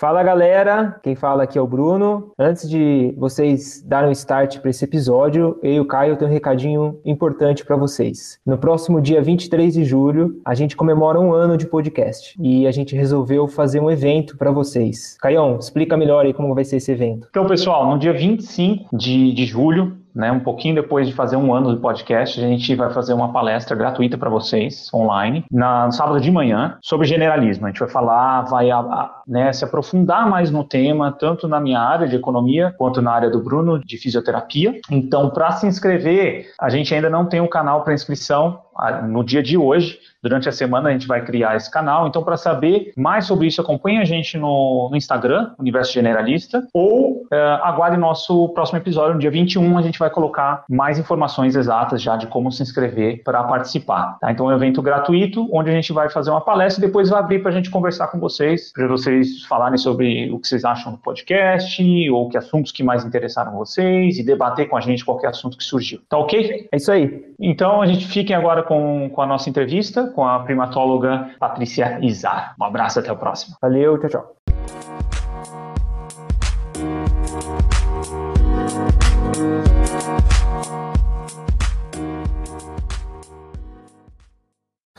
Fala galera, quem fala aqui é o Bruno. Antes de vocês darem um start para esse episódio, eu e o Caio tenho um recadinho importante para vocês. No próximo dia 23 de julho, a gente comemora um ano de podcast e a gente resolveu fazer um evento para vocês. Caião, explica melhor aí como vai ser esse evento. Então, pessoal, no dia 25 de, de julho, né, um pouquinho depois de fazer um ano do podcast, a gente vai fazer uma palestra gratuita para vocês, online, na, no sábado de manhã, sobre generalismo. A gente vai falar, vai a, a, né, se aprofundar mais no tema, tanto na minha área de economia, quanto na área do Bruno, de fisioterapia. Então, para se inscrever, a gente ainda não tem um canal para inscrição no dia de hoje. Durante a semana a gente vai criar esse canal. Então, para saber mais sobre isso, acompanhe a gente no, no Instagram, Universo Generalista, ou uh, aguarde nosso próximo episódio, no dia 21, a gente vai colocar mais informações exatas já de como se inscrever para participar. Tá? Então, é um evento gratuito, onde a gente vai fazer uma palestra e depois vai abrir para a gente conversar com vocês, para vocês falarem sobre o que vocês acham do podcast, ou que assuntos que mais interessaram vocês, e debater com a gente qualquer assunto que surgiu. Tá ok? É isso aí. Então, a gente fiquem agora com, com a nossa entrevista com a primatóloga Patrícia Izar. Um abraço, até o próximo. Valeu, tchau, tchau.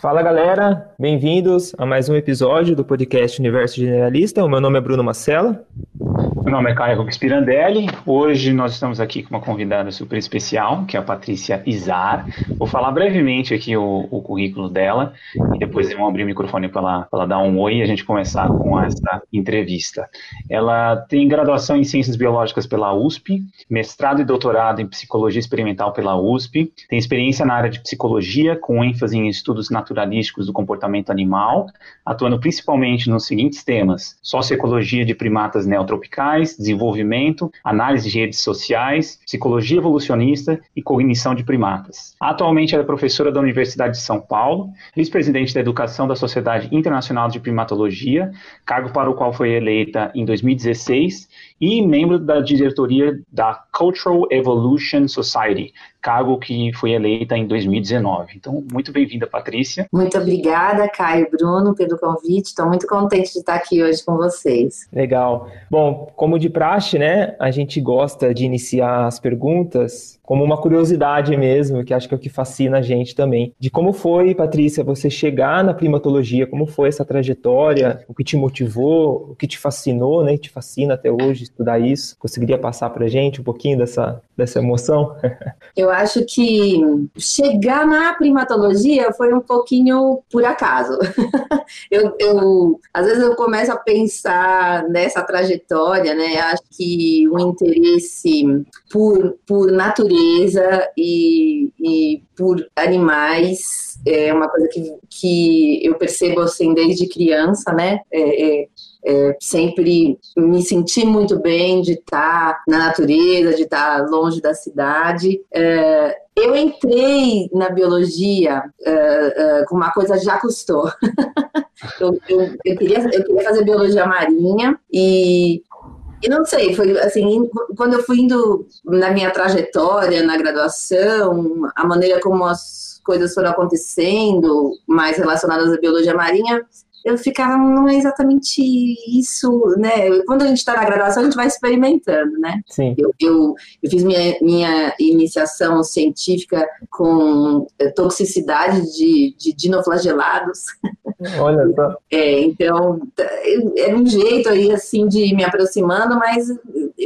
Fala galera, bem-vindos a mais um episódio do podcast Universo Generalista. O meu nome é Bruno Macella. Meu nome é Caio Rubens Pirandelli. Hoje nós estamos aqui com uma convidada super especial, que é a Patrícia Izar. Vou falar brevemente aqui o, o currículo dela e depois vamos abrir o microfone para ela, ela dar um oi e a gente começar com essa entrevista. Ela tem graduação em Ciências Biológicas pela USP, mestrado e doutorado em Psicologia Experimental pela USP, tem experiência na área de psicologia, com ênfase em estudos naturalísticos do comportamento animal, atuando principalmente nos seguintes temas: socioecologia de primatas neotropicais, desenvolvimento, análise de redes sociais, psicologia evolucionista e cognição de primatas. Atualmente ela é professora da Universidade de São Paulo, vice-presidente da Educação da Sociedade Internacional de Primatologia, cargo para o qual foi eleita em 2016, e membro da diretoria da Cultural Evolution Society, cargo que foi eleita em 2019. Então, muito bem-vinda, Patrícia. Muito obrigada, Caio Bruno, pelo convite. Estou muito contente de estar aqui hoje com vocês. Legal. Bom, como de praxe, né, a gente gosta de iniciar as perguntas como uma curiosidade mesmo, que acho que é o que fascina a gente também. De como foi, Patrícia, você chegar na primatologia, como foi essa trajetória, o que te motivou, o que te fascinou, né, te fascina até hoje estudar isso. Conseguiria passar pra gente um pouquinho dessa, dessa emoção? Eu acho que chegar na primatologia foi um pouquinho por acaso. eu, eu, às vezes eu começo a pensar nessa trajetória, né, acho que o interesse por, por natureza natureza e, e por animais é uma coisa que, que eu percebo assim desde criança, né? É, é, é, sempre me senti muito bem de estar na natureza, de estar longe da cidade. É, eu entrei na biologia é, é, com uma coisa já custou. eu, eu, eu, queria, eu queria fazer biologia marinha e e não sei, foi assim, quando eu fui indo na minha trajetória, na graduação, a maneira como as coisas foram acontecendo, mais relacionadas à biologia marinha, eu ficava, não é exatamente isso, né? Quando a gente está na graduação, a gente vai experimentando, né? Sim. Eu, eu, eu fiz minha, minha iniciação científica com eh, toxicidade de, de dinoflagelados. Olha só. É, então, era um jeito aí, assim, de me aproximando, mas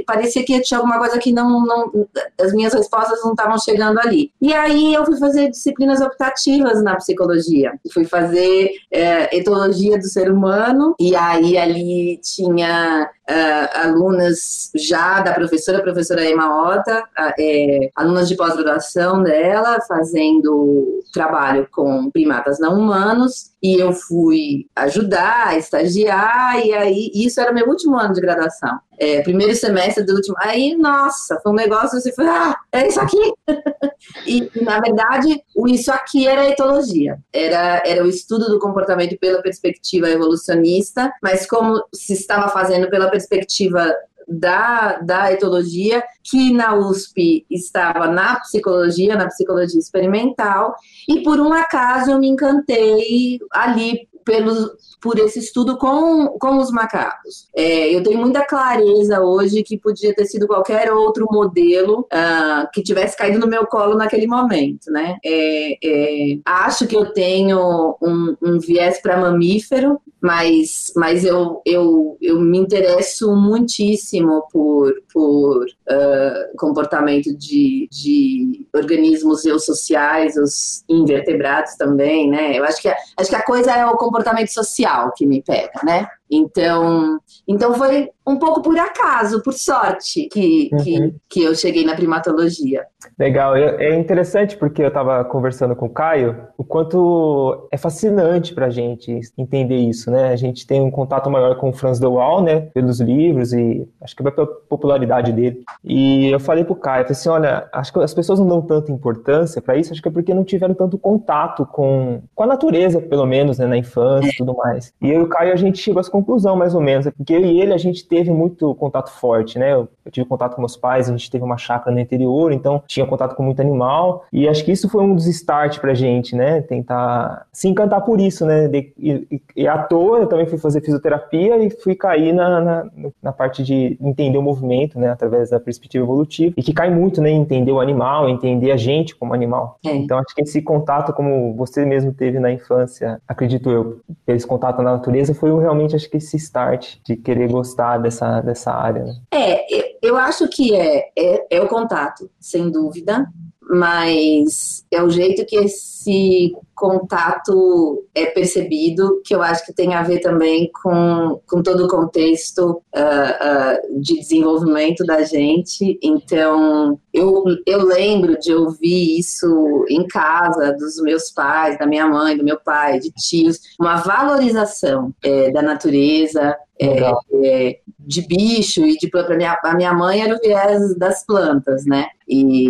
parecia que tinha alguma coisa que não, não as minhas respostas não estavam chegando ali. E aí eu fui fazer disciplinas optativas na psicologia. Fui fazer é, etologia do ser humano, e aí ali tinha uh, alunas já da professora, a professora Emma Ota, uh, é, alunas de pós-graduação dela, fazendo trabalho com primatas não humanos, e eu fui ajudar, estagiar, e aí isso era meu último ano de graduação. É, primeiro semestre do último. Aí, nossa, foi um negócio assim, foi, ah, é isso aqui. e, na verdade, o isso aqui era a etologia. Era, era o estudo do comportamento pela perspectiva evolucionista, mas como se estava fazendo pela perspectiva da, da etologia, que na USP estava na psicologia, na psicologia experimental, e por um acaso eu me encantei ali pelos, por esse estudo com, com os macacos. É, eu tenho muita clareza hoje que podia ter sido qualquer outro modelo uh, que tivesse caído no meu colo naquele momento, né? É, é, acho que eu tenho um, um viés para mamífero, mas, mas eu, eu, eu me interesso muitíssimo por, por uh, comportamento de, de organismos eusociais, os invertebrados também, né? Eu acho que, acho que a coisa é o comportamento social que me pega, né? Então, então foi um pouco por acaso, por sorte, que, uhum. que, que eu cheguei na primatologia. Legal, é interessante porque eu estava conversando com o Caio, o quanto é fascinante para a gente entender isso, né? A gente tem um contato maior com o Franz de Waal, né? Pelos livros e acho que pela popularidade dele. E eu falei para o Caio, falei assim, olha, acho que as pessoas não dão tanta importância para isso, acho que é porque não tiveram tanto contato com, com a natureza, pelo menos, né? Na infância e tudo mais. E eu e o Caio, a gente chegou às conclusão, mais ou menos, porque eu e ele, a gente teve muito contato forte, né? Eu, eu tive contato com meus pais, a gente teve uma chácara no interior, então tinha contato com muito animal, e acho que isso foi um dos start pra gente, né? Tentar se encantar por isso, né? De, e, e, à toa eu também fui fazer fisioterapia e fui cair na, na, na, parte de entender o movimento, né? Através da perspectiva evolutiva, e que cai muito, né? Entender o animal, entender a gente como animal. É. Então acho que esse contato, como você mesmo teve na infância, acredito eu, esse contato na natureza, foi realmente, acho que esse start de querer gostar dessa, dessa área. Né? É, eu acho que é, é, é o contato, sem dúvida mas é o jeito que esse contato é percebido, que eu acho que tem a ver também com, com todo o contexto uh, uh, de desenvolvimento da gente. Então, eu, eu lembro de ouvir isso em casa, dos meus pais, da minha mãe, do meu pai, de tios, uma valorização é, da natureza, é, é, de bicho e de planta. Minha, a minha mãe era o viés das plantas, né? E,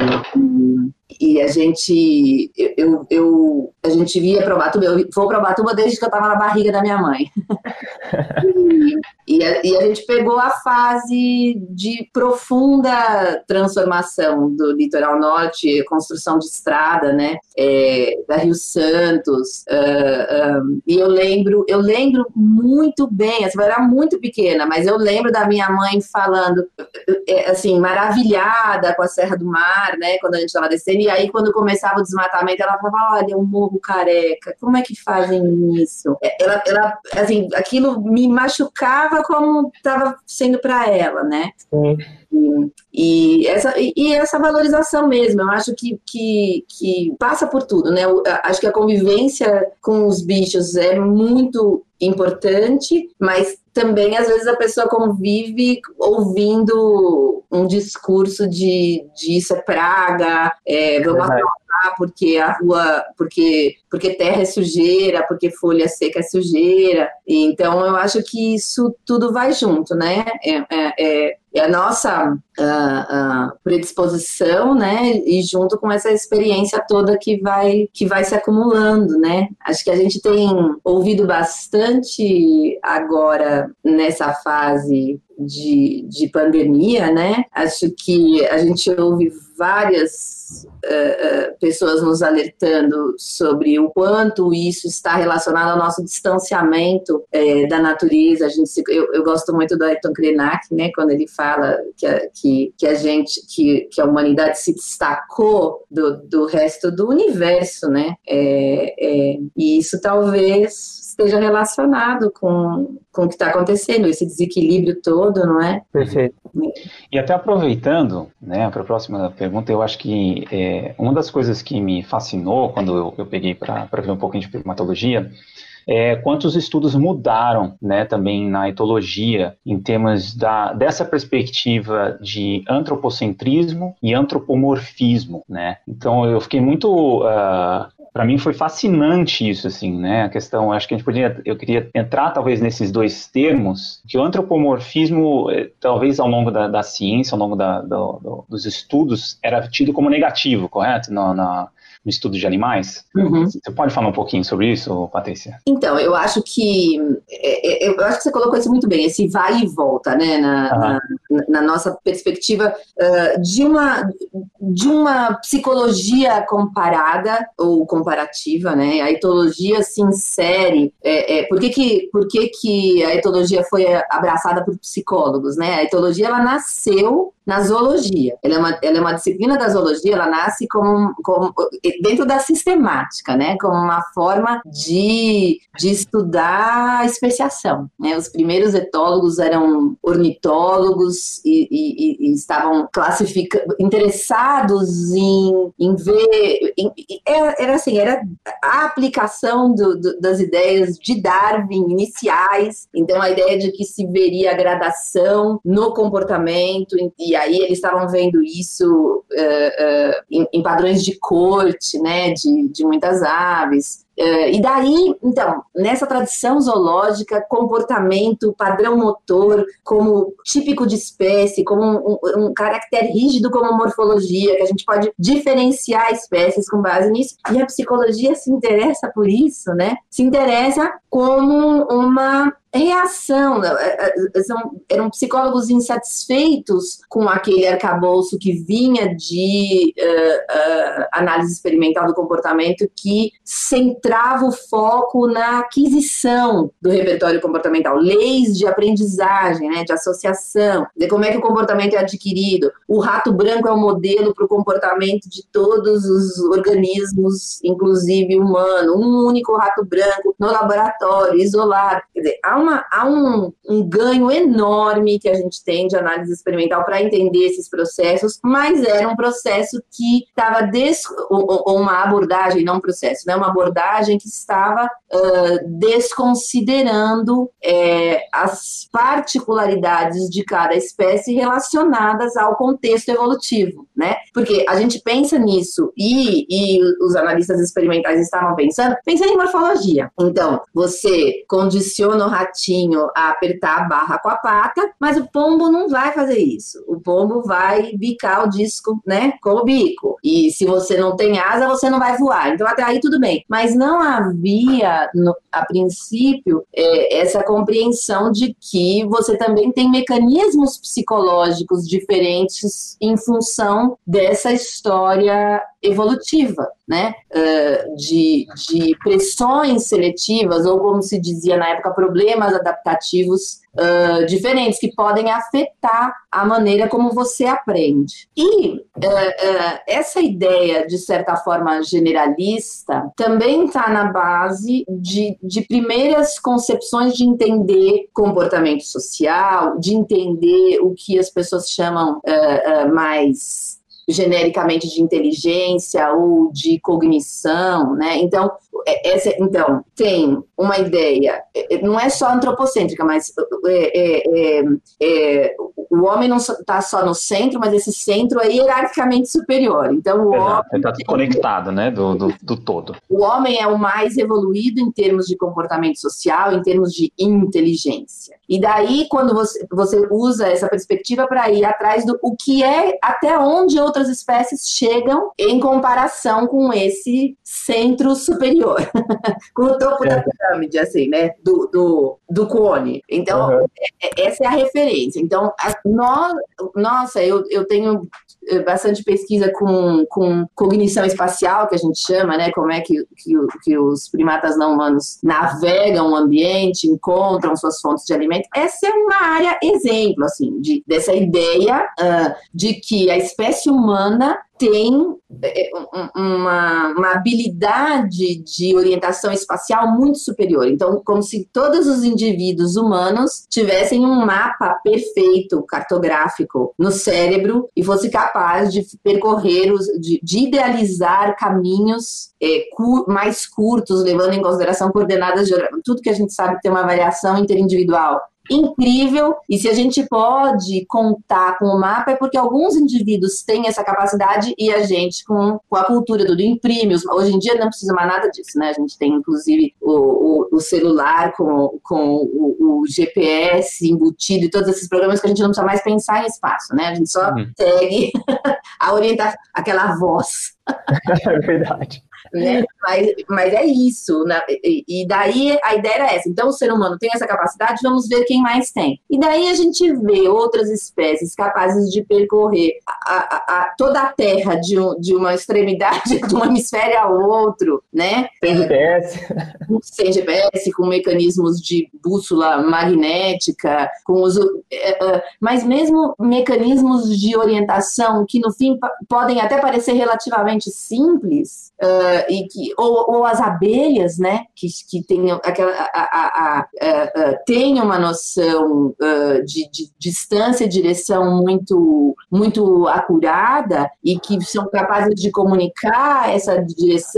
e a gente, eu, eu, a gente via para Ubatuba, eu vou para Ubatuba desde que eu estava na barriga da minha mãe. e, e, a, e, a, gente pegou a fase de profunda transformação do litoral norte, construção de estrada, né, é, da Rio Santos. Uh, um, e eu lembro, eu lembro muito bem, assim, eu era muito pequena, mas eu lembro da minha mãe falando, é, assim, maravilhada com a Serra do Mar, né, quando a gente estava descendo e aí, quando começava o desmatamento, ela falava: Olha, um morro careca, como é que fazem isso? É, ela, ela assim, aquilo me machucava como estava sendo para ela, né? Sim. E, e, essa, e essa valorização mesmo, eu acho que, que, que passa por tudo, né? Eu, acho que a convivência com os bichos é muito importante, mas também às vezes a pessoa convive ouvindo um discurso de, de isso é praga, é, vamos porque a rua, porque, porque terra é sujeira, porque folha seca é sujeira. Então eu acho que isso tudo vai junto, né? É, é, é é a nossa uh, uh, predisposição, né, e junto com essa experiência toda que vai que vai se acumulando, né. Acho que a gente tem ouvido bastante agora nessa fase de, de pandemia, né? Acho que a gente ouve várias uh, pessoas nos alertando sobre o quanto isso está relacionado ao nosso distanciamento uh, da natureza. A gente se, eu, eu, gosto muito do Ayrton Krenak, né? Quando ele fala que a, que, que a gente, que, que a humanidade se destacou do, do resto do universo, né? É, é, e isso talvez esteja relacionado com, com o que está acontecendo, esse desequilíbrio todo, não é? Perfeito. E até aproveitando, né, para a próxima pergunta, eu acho que é, uma das coisas que me fascinou quando eu, eu peguei para ver um pouquinho de primatologia é, quantos estudos mudaram né, também na etologia em termos da, dessa perspectiva de antropocentrismo e antropomorfismo. Né? Então eu fiquei muito. Uh, para mim foi fascinante isso, assim, né? A questão, acho que a gente podia, eu queria entrar talvez nesses dois termos, que o antropomorfismo, eh, talvez ao longo da, da ciência, ao longo da, do, do, dos estudos, era tido como negativo, correto? Na, na no estudo de animais. Uhum. Você pode falar um pouquinho sobre isso, Patrícia? Então, eu acho que é, é, eu acho que você colocou isso muito bem, esse vai e volta, né, na, uhum. na, na nossa perspectiva uh, de uma de uma psicologia comparada ou comparativa, né? A etologia se insere. É, é, por que que por que que a etologia foi abraçada por psicólogos, né? A etologia ela nasceu na zoologia. Ela é uma, ela é uma disciplina da zoologia, ela nasce como, como dentro da sistemática, né? Como uma forma de, de estudar a especiação. Né? Os primeiros etólogos eram ornitólogos e, e, e estavam classificando, interessados em, em ver. Em, era, era, assim, era a aplicação do, do, das ideias de Darwin iniciais. Então, a ideia de que se veria a gradação no comportamento e e aí eles estavam vendo isso uh, uh, em, em, padrões de corte, né, de, de muitas aves. Uh, e daí, então, nessa tradição zoológica, comportamento, padrão motor, como típico de espécie, como um, um, caractere rígido como morfologia, que a gente pode diferenciar espécies com base nisso. E a psicologia se interessa por isso, né? Se interessa como uma reação. Né? É, é, são, eram psicólogos insatisfeitos com aquele arcabouço que vinha de uh, uh, análise experimental do comportamento que centrava o foco na aquisição do repertório comportamental, leis de aprendizagem, né, de associação, de como é que o comportamento é adquirido. O rato branco é o modelo para o comportamento de todos os organismos, inclusive humano, um único rato branco no laboratório, isolado. Quer dizer, há uma, há um, um ganho enorme que a gente tem de análise experimental para entender esses processos, mas era um processo que estava, des... uma abordagem, não um processo, né? uma abordagem que estava uh, desconsiderando é, as particularidades de cada espécie relacionadas ao contexto evolutivo, né? Porque a gente pensa nisso e, e os analistas experimentais estavam pensando, pensando em morfologia. Então, você condiciona o ratinho a apertar a barra com a pata, mas o pombo não vai fazer isso. O pombo vai bicar o disco, né, com o bico. E se você não tem asa, você não vai voar. Então até aí tudo bem. Mas não havia, no, a princípio, é, essa compreensão de que você também tem mecanismos psicológicos diferentes em função dessa história evolutiva, né? Uh, de, de pressões seletivas, ou como se dizia na época, problemas adaptativos uh, diferentes que podem afetar a maneira como você aprende. E uh, uh, essa ideia, de certa forma, generalista, também está na base de, de primeiras concepções de entender comportamento social, de entender o que as pessoas chamam mais genericamente de inteligência ou de cognição, né? Então, é, essa, então tem uma ideia, é, é, não é só antropocêntrica, mas é, é, é, o homem não está só no centro, mas esse centro é hierarquicamente superior. Então, o homem está conectado, né, do, do, do, todo. O homem é o mais evoluído em termos de comportamento social, em termos de inteligência. E daí, quando você, você usa essa perspectiva para ir atrás do o que é, até onde outras espécies chegam em comparação com esse centro superior, com o topo é. da pirâmide, assim, né, do, do, do cone. Então, uhum. essa é a referência. Então, a, nós, nossa, eu, eu tenho eh, bastante pesquisa com, com cognição espacial, que a gente chama, né? Como é que, que, que os primatas não humanos navegam o ambiente, encontram suas fontes de alimento. Essa é uma área exemplo, assim, de, dessa ideia uh, de que a espécie humana tem é, uma, uma, habilidade de orientação espacial muito superior. Então, como se todos os indivíduos humanos tivessem um mapa perfeito, cartográfico, no cérebro e fosse capaz de percorrer, os, de, de idealizar caminhos é, cu, mais curtos, levando em consideração coordenadas geográficas. Tudo que a gente sabe tem uma variação interindividual incrível. E se a gente pode contar com o mapa, é porque alguns indivíduos têm essa capacidade e a gente, com, com a cultura do, do imprime, hoje em dia não precisa mais nada disso, né? A gente tem, inclusive, o, o, o celular com, com o, o, GPS embutido e todos esses programas que a gente não precisa mais pensar em espaço, né? A gente só uhum. segue a orientar aquela voz. É verdade né? Mas, mas é isso, né? E, daí a ideia era essa. Então o ser humano tem essa capacidade, vamos ver quem mais tem. E daí a gente vê outras espécies capazes de percorrer a, a, a, toda a Terra de, um, de uma extremidade, de um hemisfério ao outro, né? Sem GPS. Sem GPS, com mecanismos de bússola magnética, com os, é, é, mas mesmo mecanismos de orientação que no fim podem até parecer relativamente simples, uh, e que, ou, ou, as abelhas, né, que, que tenham aquela, a, a, a, tem uma noção uh, de, de, distância e direção muito, muito acurada e que são capazes de comunicar essa,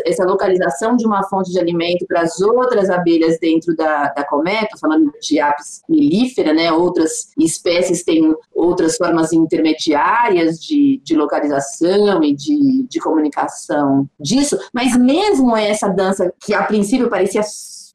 essa localização de uma fonte de alimento para as outras abelhas dentro da, da colmeia, falando de apis mellifera, né, outras espécies têm outras formas intermediárias de, de localização e de, de comunicação. Disso, mas mesmo essa dança que a princípio parecia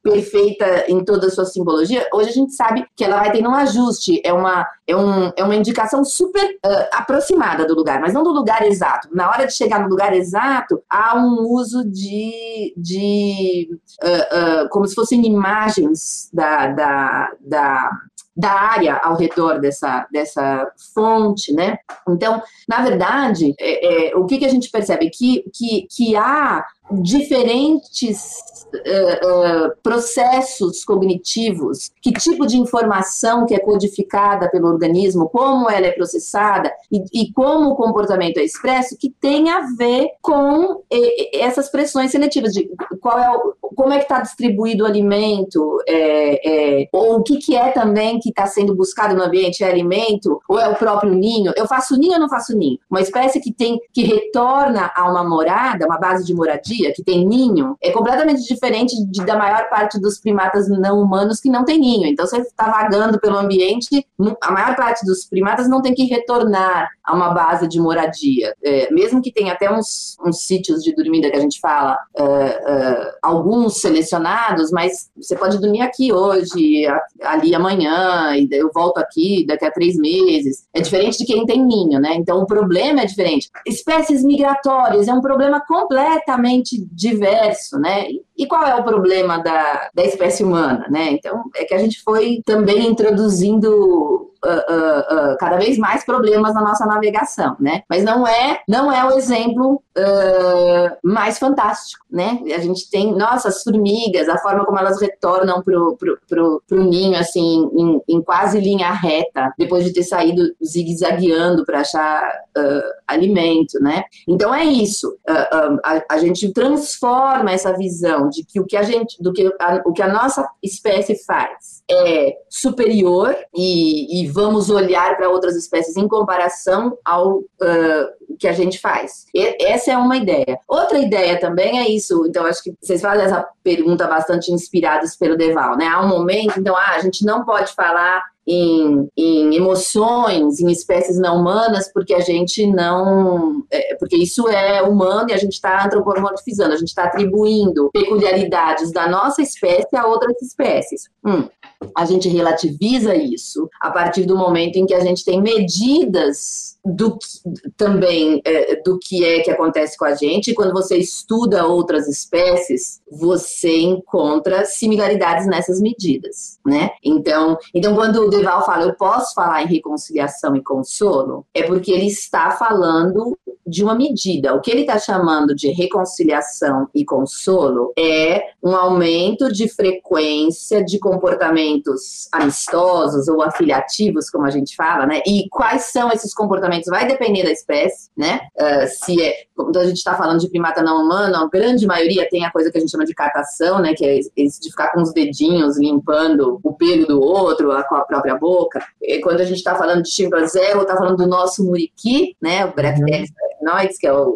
perfeita em toda a sua simbologia, hoje a gente sabe que ela vai ter um ajuste, é uma, é um, é uma indicação super uh, aproximada do lugar, mas não do lugar exato. Na hora de chegar no lugar exato, há um uso de, de uh, uh, como se fossem imagens da, da, da da área ao redor dessa, dessa fonte, né? Então, na verdade, é, é, o que, que a gente percebe? Que, que, que há diferentes uh, processos cognitivos, que tipo de informação que é codificada pelo organismo, como ela é processada e, e como o comportamento é expresso, que tem a ver com e, essas pressões seletivas, de qual é o, como é que está distribuído o alimento, é, é, ou o que, que é também que está sendo buscado no ambiente, é alimento, ou é o próprio ninho. Eu faço ninho ou não faço ninho? Uma espécie que tem que retorna a uma morada, uma base de moradia, que tem ninho, é completamente diferente de, da maior parte dos primatas não humanos que não tem ninho. Então, você está vagando pelo ambiente, a maior parte dos primatas não tem que retornar a uma base de moradia. É, mesmo que tenha até uns, uns sítios de dormida que a gente fala, uh, uh, alguns selecionados, mas você pode dormir aqui hoje, ali amanhã, e eu volto aqui daqui a três meses. É diferente de quem tem ninho, né? Então o problema é diferente. Espécies migratórias é um problema completamente diverso, né? E qual é o problema da, da espécie humana, né? Então é que a gente foi também introduzindo uh, uh, cada vez mais problemas na nossa navegação, né? Mas não é, não é o exemplo mais fantástico, né? A gente tem, nossa, as formigas, a forma como elas retornam pro, pro, pro, pro ninho, assim, em, em, quase linha reta, depois de ter saído zigue-zagueando para achar alimento, né? Então é isso. A, a, gente transforma essa visão de que o que a gente, do que a, o que a nossa espécie faz é superior e, e vamos olhar para outras espécies em comparação ao uh, que a gente faz. E, essa é uma ideia. Outra ideia também é isso. Então, acho que vocês fazem essa pergunta bastante inspirados pelo Deval, né? Há um momento, então, ah, a gente não pode falar em, em, emoções, em espécies não humanas, porque a gente não. É, porque isso é humano e a gente está antropomorfizando, a gente está atribuindo peculiaridades da nossa espécie a outras espécies. Hum, a gente relativiza isso a partir do momento em que a gente tem medidas do que, também é, do que é que acontece com a gente. Quando você estuda outras espécies, você encontra similaridades nessas medidas, né? Então, então quando o Deval fala, eu posso falar em reconciliação e consolo, é porque ele está falando de uma medida. O que ele está chamando de reconciliação e consolo é um aumento de frequência de comportamentos amistosos ou afiliativos, como a gente fala, né? E quais são esses comportamentos? Vai depender da espécie, né? Uh, se é, quando a gente está falando de primata não humano, a grande maioria tem a coisa que a gente chama de catação, né? Que é esse de ficar com os dedinhos limpando o pelo do outro, a, com a própria boca. E quando a gente está falando de chimpanzé, ou está falando do nosso muriqui, né? O Bracteris uhum aracnoides, que é o,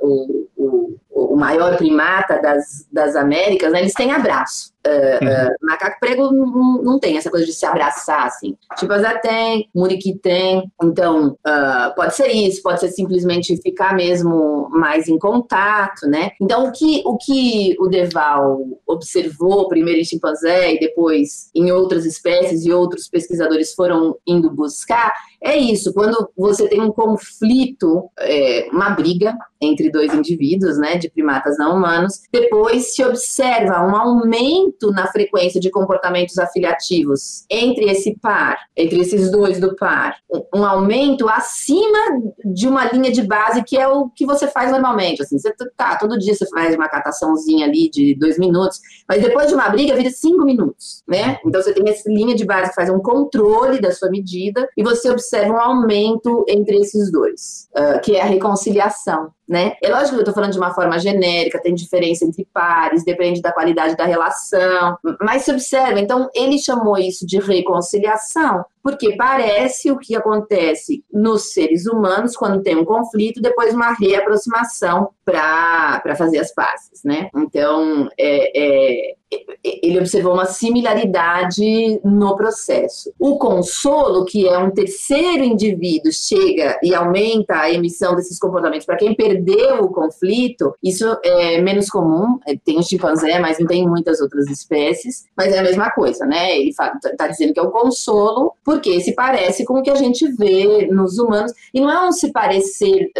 o, o, o maior primata das, das Américas, né, eles têm abraço. Uh, uhum. uh, macaco prego não, não, tem essa coisa de se abraçar, assim. Chimpanzé tem, muriqui tem. Então, uh, pode ser isso, pode ser simplesmente ficar mesmo mais em contato, né? Então, o que o, que o Deval observou, primeiro em chimpanzé e depois em outras espécies e outros pesquisadores foram indo buscar, é isso. Quando você tem um conflito, é, uma briga entre dois indivíduos, né, de primatas não humanos, depois se observa um aumento na frequência de comportamentos afiliativos entre esse par, entre esses dois do par, um aumento acima de uma linha de base que é o que você faz normalmente. Assim, você tá todo dia você faz uma cataçãozinha ali de dois minutos, mas depois de uma briga vira cinco minutos, né? Então você tem essa linha de base que faz um controle da sua medida e você observa um aumento entre esses dois, uh, que é a reconciliação né? É lógico que eu estou falando de uma forma genérica, tem diferença entre pares, depende da qualidade da relação, mas se observa, então ele chamou isso de reconciliação, porque parece o que acontece nos seres humanos quando tem um conflito, depois uma reaproximação para fazer as pazes, né? Então, é, é, ele observou uma similaridade no processo. O consolo, que é um terceiro indivíduo, chega e aumenta a emissão desses comportamentos para quem perdeu o conflito, isso é menos comum. É, tem o chimpanzé, mas não tem muitas outras espécies, mas é a mesma coisa, né? Ele está dizendo que é o consolo, porque se parece com o que a gente vê nos humanos, e não é um se parecer.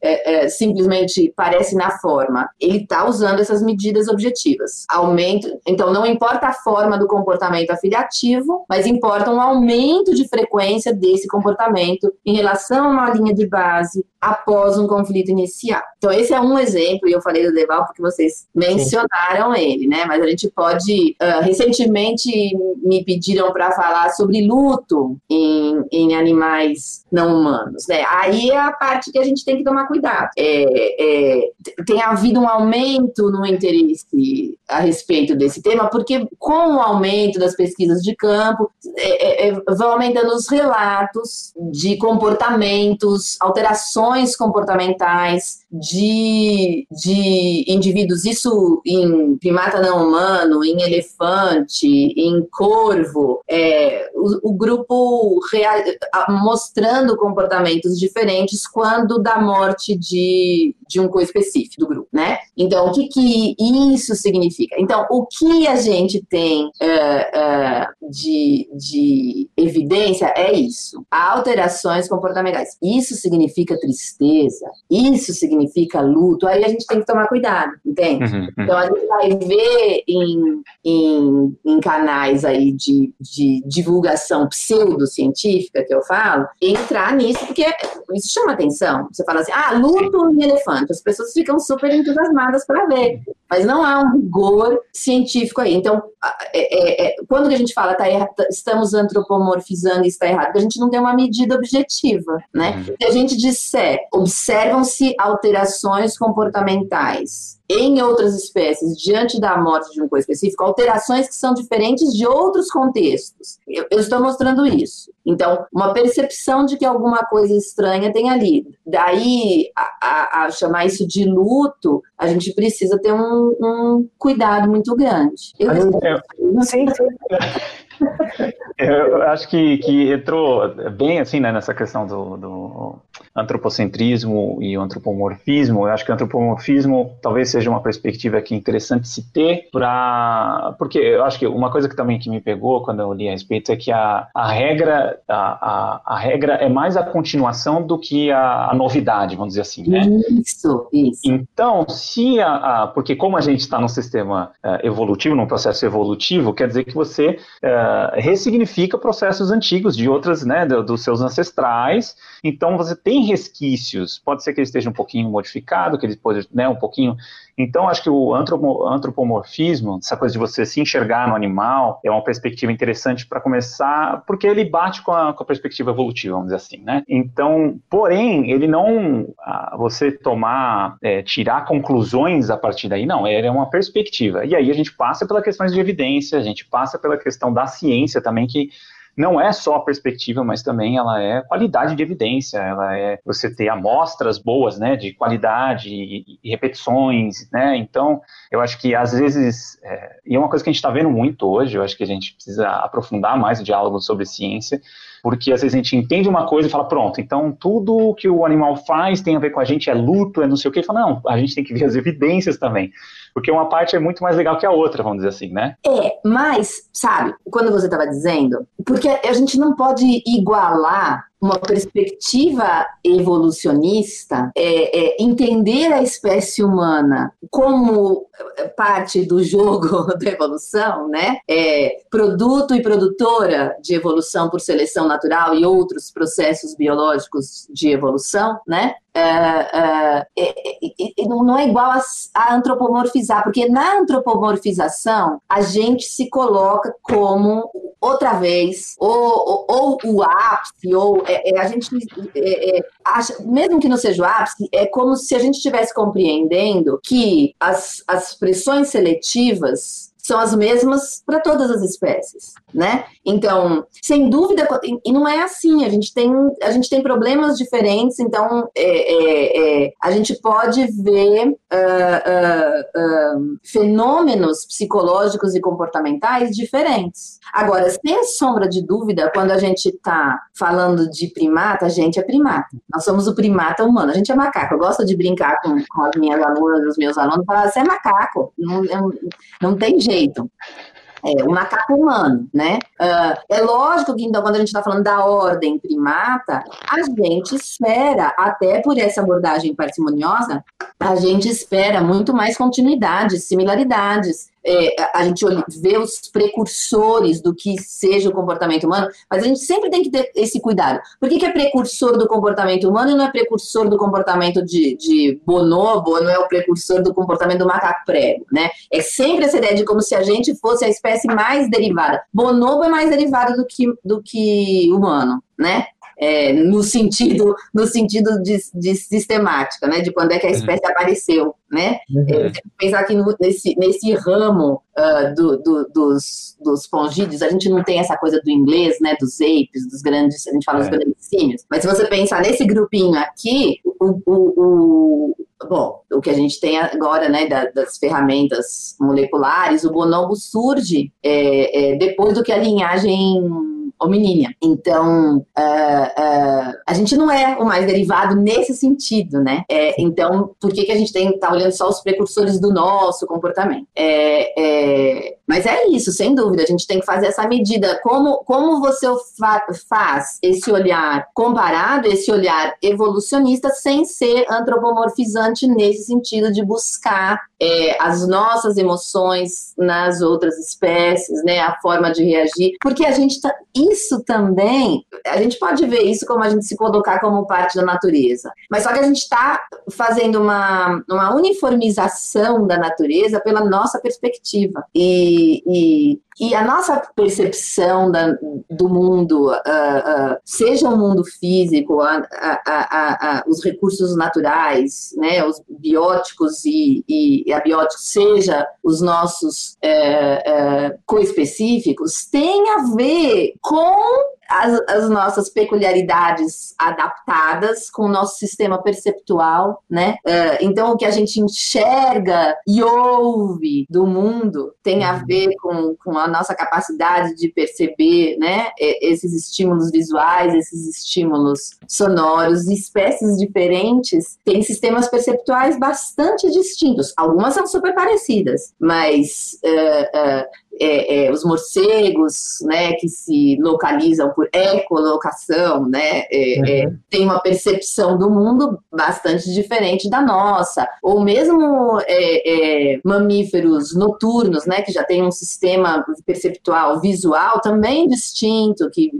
É, é, simplesmente parece na forma. Ele está usando essas medidas objetivas. Aumento, então não importa a forma do comportamento afiliativo, mas importa um aumento de frequência desse comportamento em relação a uma linha de base após um conflito inicial. Então esse é um exemplo, e eu falei do Deval porque vocês mencionaram Sim. ele, né? Mas a gente pode, uh, recentemente me pediram para falar sobre luto em, em animais não humanos, né? Aí é a parte que a gente tem que tomar cuidado. É, é, tem havido um aumento no interesse a respeito desse tema, porque com o aumento das pesquisas de campo, é, é, é vão aumentando os relatos de comportamentos, alterações comportamentais de, de indivíduos, isso em primata não humano, em elefante, em corvo, é, o, o, grupo mostrando comportamentos diferentes quando da morte de, de um co-específico do grupo, né? Então, o que, que isso significa? Então, o que a gente tem é, é, de, de evidência é isso: alterações comportamentais. Isso significa tristeza, isso significa luto. Aí a gente tem que tomar cuidado, entende? Uhum, uhum. Então, a gente vai ver em, em, em canais aí de, de divulgação pseudocientífica, que eu falo, entrar nisso, porque isso chama atenção. Você fala assim, ah, luto em elefante. As pessoas ficam super entusiasmadas para ver. Mas não há um rigor científico aí. Então, é, é, é, quando a gente fala tá erra, estamos antropomorfizando e está errado, a gente não tem uma medida objetiva, né? Uhum. Se a gente disser, observam-se alterações comportamentais em outras espécies, diante da morte de um coisa específico, alterações que são diferentes de outros contextos. Eu, eu, estou mostrando isso. Então, uma percepção de que alguma coisa estranha tem ali. Daí, a, a, a chamar isso de luto, a gente precisa ter um, um cuidado muito grande. Eu, eu, sim, sim. Eu acho que, que entrou bem assim né, nessa questão do, do antropocentrismo e antropomorfismo. Eu acho que o antropomorfismo talvez seja uma perspectiva que é interessante se ter para porque eu acho que uma coisa que também que me pegou quando eu li a respeito é que a, a regra a, a, a regra é mais a continuação do que a, a novidade, vamos dizer assim, né? Isso, isso. Então, se a, a porque como a gente está num sistema uh, evolutivo, num processo evolutivo, quer dizer que você uh, ressignifica processos antigos de outras, né, do, dos seus ancestrais. Então, você tem resquícios. Pode ser que ele esteja um pouquinho modificado, que ele pode, né, um pouquinho então, acho que o antropomorfismo, essa coisa de você se enxergar no animal, é uma perspectiva interessante para começar, porque ele bate com a, com a, perspectiva evolutiva, vamos dizer assim, né? Então, porém, ele não, você tomar, é, tirar conclusões a partir daí, não, ele é uma perspectiva. E aí a gente passa pelas questões de evidência, a gente passa pela questão da ciência também, que não é só a perspectiva, mas também ela é qualidade de evidência, ela é você ter amostras boas, né, de qualidade e, e repetições, né, então eu acho que às vezes, é, e é uma coisa que a gente está vendo muito hoje, eu acho que a gente precisa aprofundar mais o diálogo sobre ciência, porque às vezes a gente entende uma coisa e fala, pronto, então tudo que o animal faz tem a ver com a gente, é luto, é não sei o que, e fala, não, a gente tem que ver as evidências também, porque uma parte é muito mais legal que a outra, vamos dizer assim, né? É, mas, sabe, quando você estava dizendo, porque a gente não pode igualar uma perspectiva evolucionista, é, é, entender a espécie humana como parte do jogo da evolução, né? É, produto e produtora de evolução por seleção natural e outros processos biológicos de evolução, né? É, é, é, não é igual a, a, antropomorfizar, porque na antropomorfização a gente se coloca como outra vez, ou, ou, ou o ápice, ou a gente acha, mesmo que não seja o ápice, é como se a gente estivesse compreendendo que as, as pressões seletivas são as mesmas para todas as espécies, né? Então, sem dúvida, e não é assim, a gente tem, a gente tem problemas diferentes, então é, é, é, a gente pode ver uh, uh, uh, fenômenos psicológicos e comportamentais diferentes. Agora, sem sombra de dúvida, quando a gente está falando de primata, a gente é primata. Nós somos o primata humano, a gente é macaco. Eu gosto de brincar com, com as minhas alunas, os meus alunos, falar, você é macaco, não, não, não tem jeito jeito. É, o macaco humano, né? Uh, é lógico que, então, quando a gente está falando da ordem primata, a gente espera, até por essa abordagem parcimoniosa, a gente espera muito mais continuidades, similaridades é, a gente vê os precursores do que seja o comportamento humano, mas a gente sempre tem que ter esse cuidado. Por que, que é precursor do comportamento humano e não é precursor do comportamento de, de bonobo, não é o precursor do comportamento do macaco prego, né? É sempre essa ideia de como se a gente fosse a espécie mais derivada. Bonobo é mais derivado do que, do que humano, né? É, no sentido no sentido de, de, sistemática, né? De quando é que a uhum. espécie uhum. apareceu, né? Uhum. É, pensar aqui no, nesse, nesse ramo uh, do, do, dos, dos fongídeos, a gente não tem essa coisa do inglês, né? Dos apes, dos grandes, a gente fala é. dos grandes símios. Mas se você pensar nesse grupinho aqui, o, o, o bom, o que a gente tem agora, né, da, das ferramentas moleculares, o bonobo surge é, é, depois do que a linhagem hominínia. Então, uh, uh, a gente não é o mais derivado nesse sentido, né? É, então, por que, que a gente tem tá olhando só os precursores do nosso comportamento? É, é, mas é isso, sem dúvida, a gente tem que fazer essa medida. Como, como você fa faz esse olhar comparado, esse olhar evolucionista, sem ser antropomorfizante nesse sentido de buscar é, as nossas emoções nas outras espécies, né, a forma de reagir, porque a gente tá, isso também, a gente pode ver isso como a gente se colocar como parte da natureza, mas só que a gente está fazendo uma, uma uniformização da natureza pela nossa perspectiva. E, e e a nossa percepção da, do mundo, uh, uh, seja o mundo físico, a, a, a, os recursos naturais, né, os bióticos e, e, abióticos, seja os nossos é, é, coespecíficos, tem a ver com as, as, nossas peculiaridades adaptadas com o nosso sistema perceptual, né? Uh, então, o que a gente enxerga e ouve do mundo tem a ver com, com a nossa capacidade de perceber, né? Esses estímulos visuais, esses estímulos sonoros, espécies diferentes têm sistemas perceptuais bastante distintos. Algumas são super parecidas, mas uh, uh, é, é, os morcegos, né, que se localizam por ecolocação, né, é, é, uhum. tem uma percepção do mundo bastante diferente da nossa, ou mesmo é, é, mamíferos noturnos, né, que já tem um sistema perceptual visual também distinto, que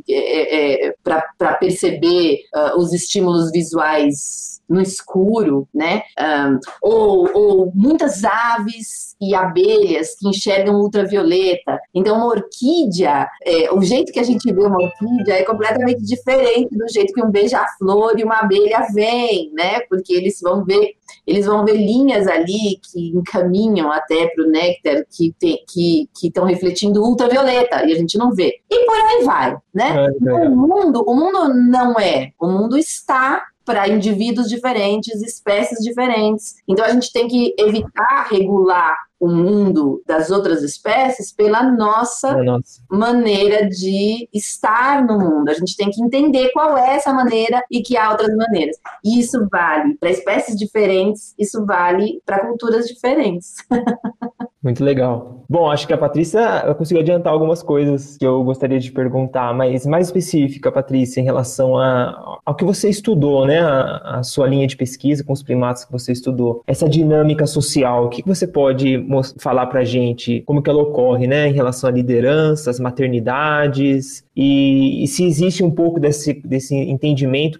para perceber uh, os estímulos visuais no escuro, né? Um, ou, ou, muitas aves e abelhas que enxergam ultravioleta. Então, uma orquídea, é, o jeito que a gente vê uma orquídea é completamente diferente do jeito que um beija-flor e uma abelha vem, né? Porque eles vão ver eles vão ver linhas ali que encaminham até para o néctar que que estão refletindo ultravioleta e a gente não vê. E por aí vai, né? É, é. O mundo, o mundo não é, o mundo está para indivíduos diferentes, espécies diferentes. Então a gente tem que evitar regular o mundo das outras espécies pela nossa, nossa, maneira de estar no mundo. A gente tem que entender qual é essa maneira e que há outras maneiras. E isso vale para espécies diferentes, isso vale para culturas diferentes. Muito legal. Bom, acho que a Patrícia conseguiu adiantar algumas coisas que eu gostaria de perguntar, mas mais específica, Patrícia, em relação a, ao que você estudou, né? A, a sua linha de pesquisa com os primatas que você estudou. Essa dinâmica social, o que você pode falar para a gente como que ela ocorre, né, em relação a lideranças, maternidades, e, e se existe um pouco desse, desse entendimento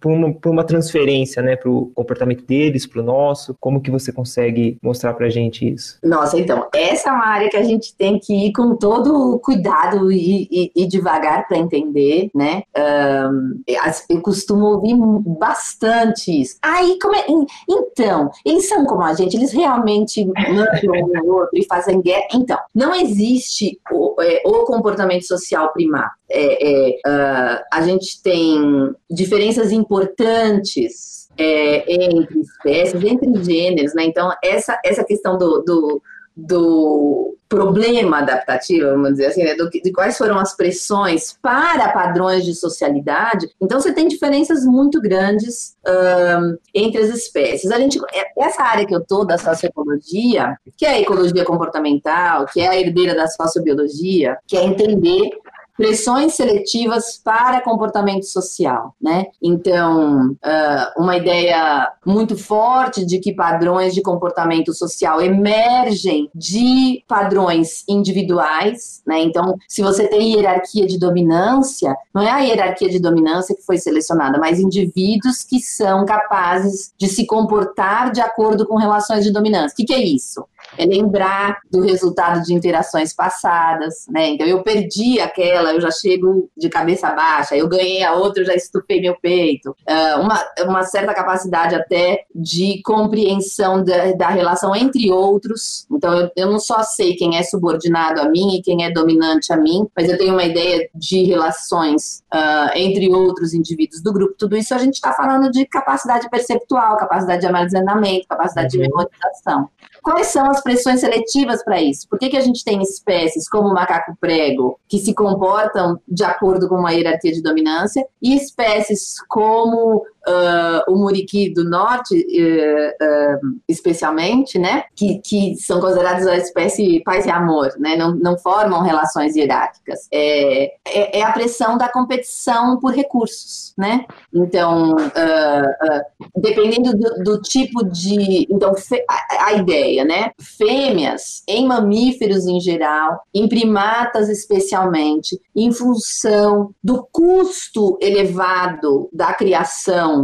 por, uma, uma transferência, né, para o comportamento deles, para o nosso, como que você consegue mostrar para a gente isso? Nossa, então, essa é uma área que a gente tem que ir com todo cuidado e, e, e devagar para entender, né, um, eu costumo ouvir bastante isso. Aí, como é, então, eles são como a gente, eles realmente mandam um outro e fazem guerra. Então, não existe o, é, o comportamento social primário é, é, uh, a gente tem diferenças importantes é, entre espécies, entre gêneros, né? Então, essa, essa questão do, do, do problema adaptativo, vamos dizer assim, né? do, de quais foram as pressões para padrões de socialidade, então você tem diferenças muito grandes um, entre as espécies. A gente, é, essa área que eu estou da socioecologia, que é a ecologia comportamental, que é a herdeira da sociobiologia, que é entender pressões seletivas para comportamento social, né? Então, uh, uma ideia muito forte de que padrões de comportamento social emergem de padrões individuais, né? Então, se você tem hierarquia de dominância, não é a hierarquia de dominância que foi selecionada, mas indivíduos que são capazes de se comportar de acordo com relações de dominância. O que, que é isso? É lembrar do resultado de interações passadas, né? Então eu perdi aquela, eu já chego de cabeça baixa, eu ganhei a outra, eu já estufei meu peito. Uh, uma, uma certa capacidade até de compreensão da, da relação entre outros. Então eu, eu não só sei quem é subordinado a mim e quem é dominante a mim, mas eu tenho uma ideia de relações uh, entre outros indivíduos do grupo. Tudo isso a gente está falando de capacidade perceptual, capacidade de armazenamento, capacidade uhum. de memorização. Quais são as pressões seletivas para isso? Por que, que a gente tem espécies como o macaco prego que se comportam de acordo com uma hierarquia de dominância e espécies como uh, o muriqui do norte, uh, uh, especialmente, né, que, que são considerados a espécie paz e amor, né, não, não formam relações hierárquicas. É, é, é a pressão da competição por recursos, né? Então, dependendo do, do, tipo de, então a, a ideia, né, fêmeas em mamíferos em geral, em primatas especialmente, em função do custo elevado da criação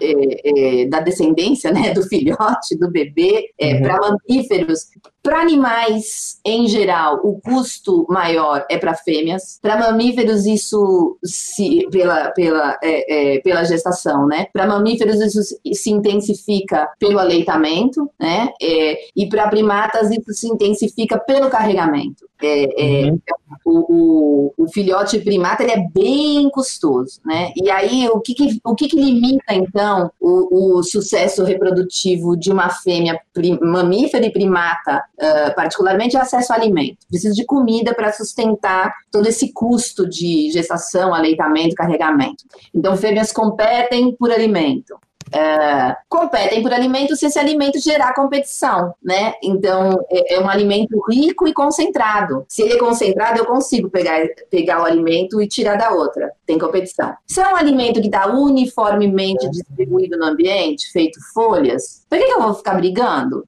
é, é, da descendência, né, do filhote, do bebê, é, uhum. para mamíferos, para animais em geral, o custo maior é para fêmeas. Para mamíferos, isso se, pela, pela, é, é, pela gestação, né? Para mamíferos, isso se intensifica pelo aleitamento, né? É, e para primatas, isso se intensifica pelo carregamento. É, é, uhum. o, o, o, filhote primata ele é bem custoso, né? E aí o que, que o que, que, limita então o, o, sucesso reprodutivo de uma fêmea prim, mamífera e primata, uh, particularmente, acesso ao alimento. Precisa de comida para sustentar todo esse custo de gestação, aleitamento, carregamento. Então fêmeas competem por alimento. Uh, competem por alimento se esse alimento gerar competição, né? Então, é, é, um alimento rico e concentrado. Se ele é concentrado, eu consigo pegar, pegar o alimento e tirar da outra. Tem competição. Se é um alimento que está uniformemente distribuído no ambiente, feito folhas, por que, que eu vou ficar brigando?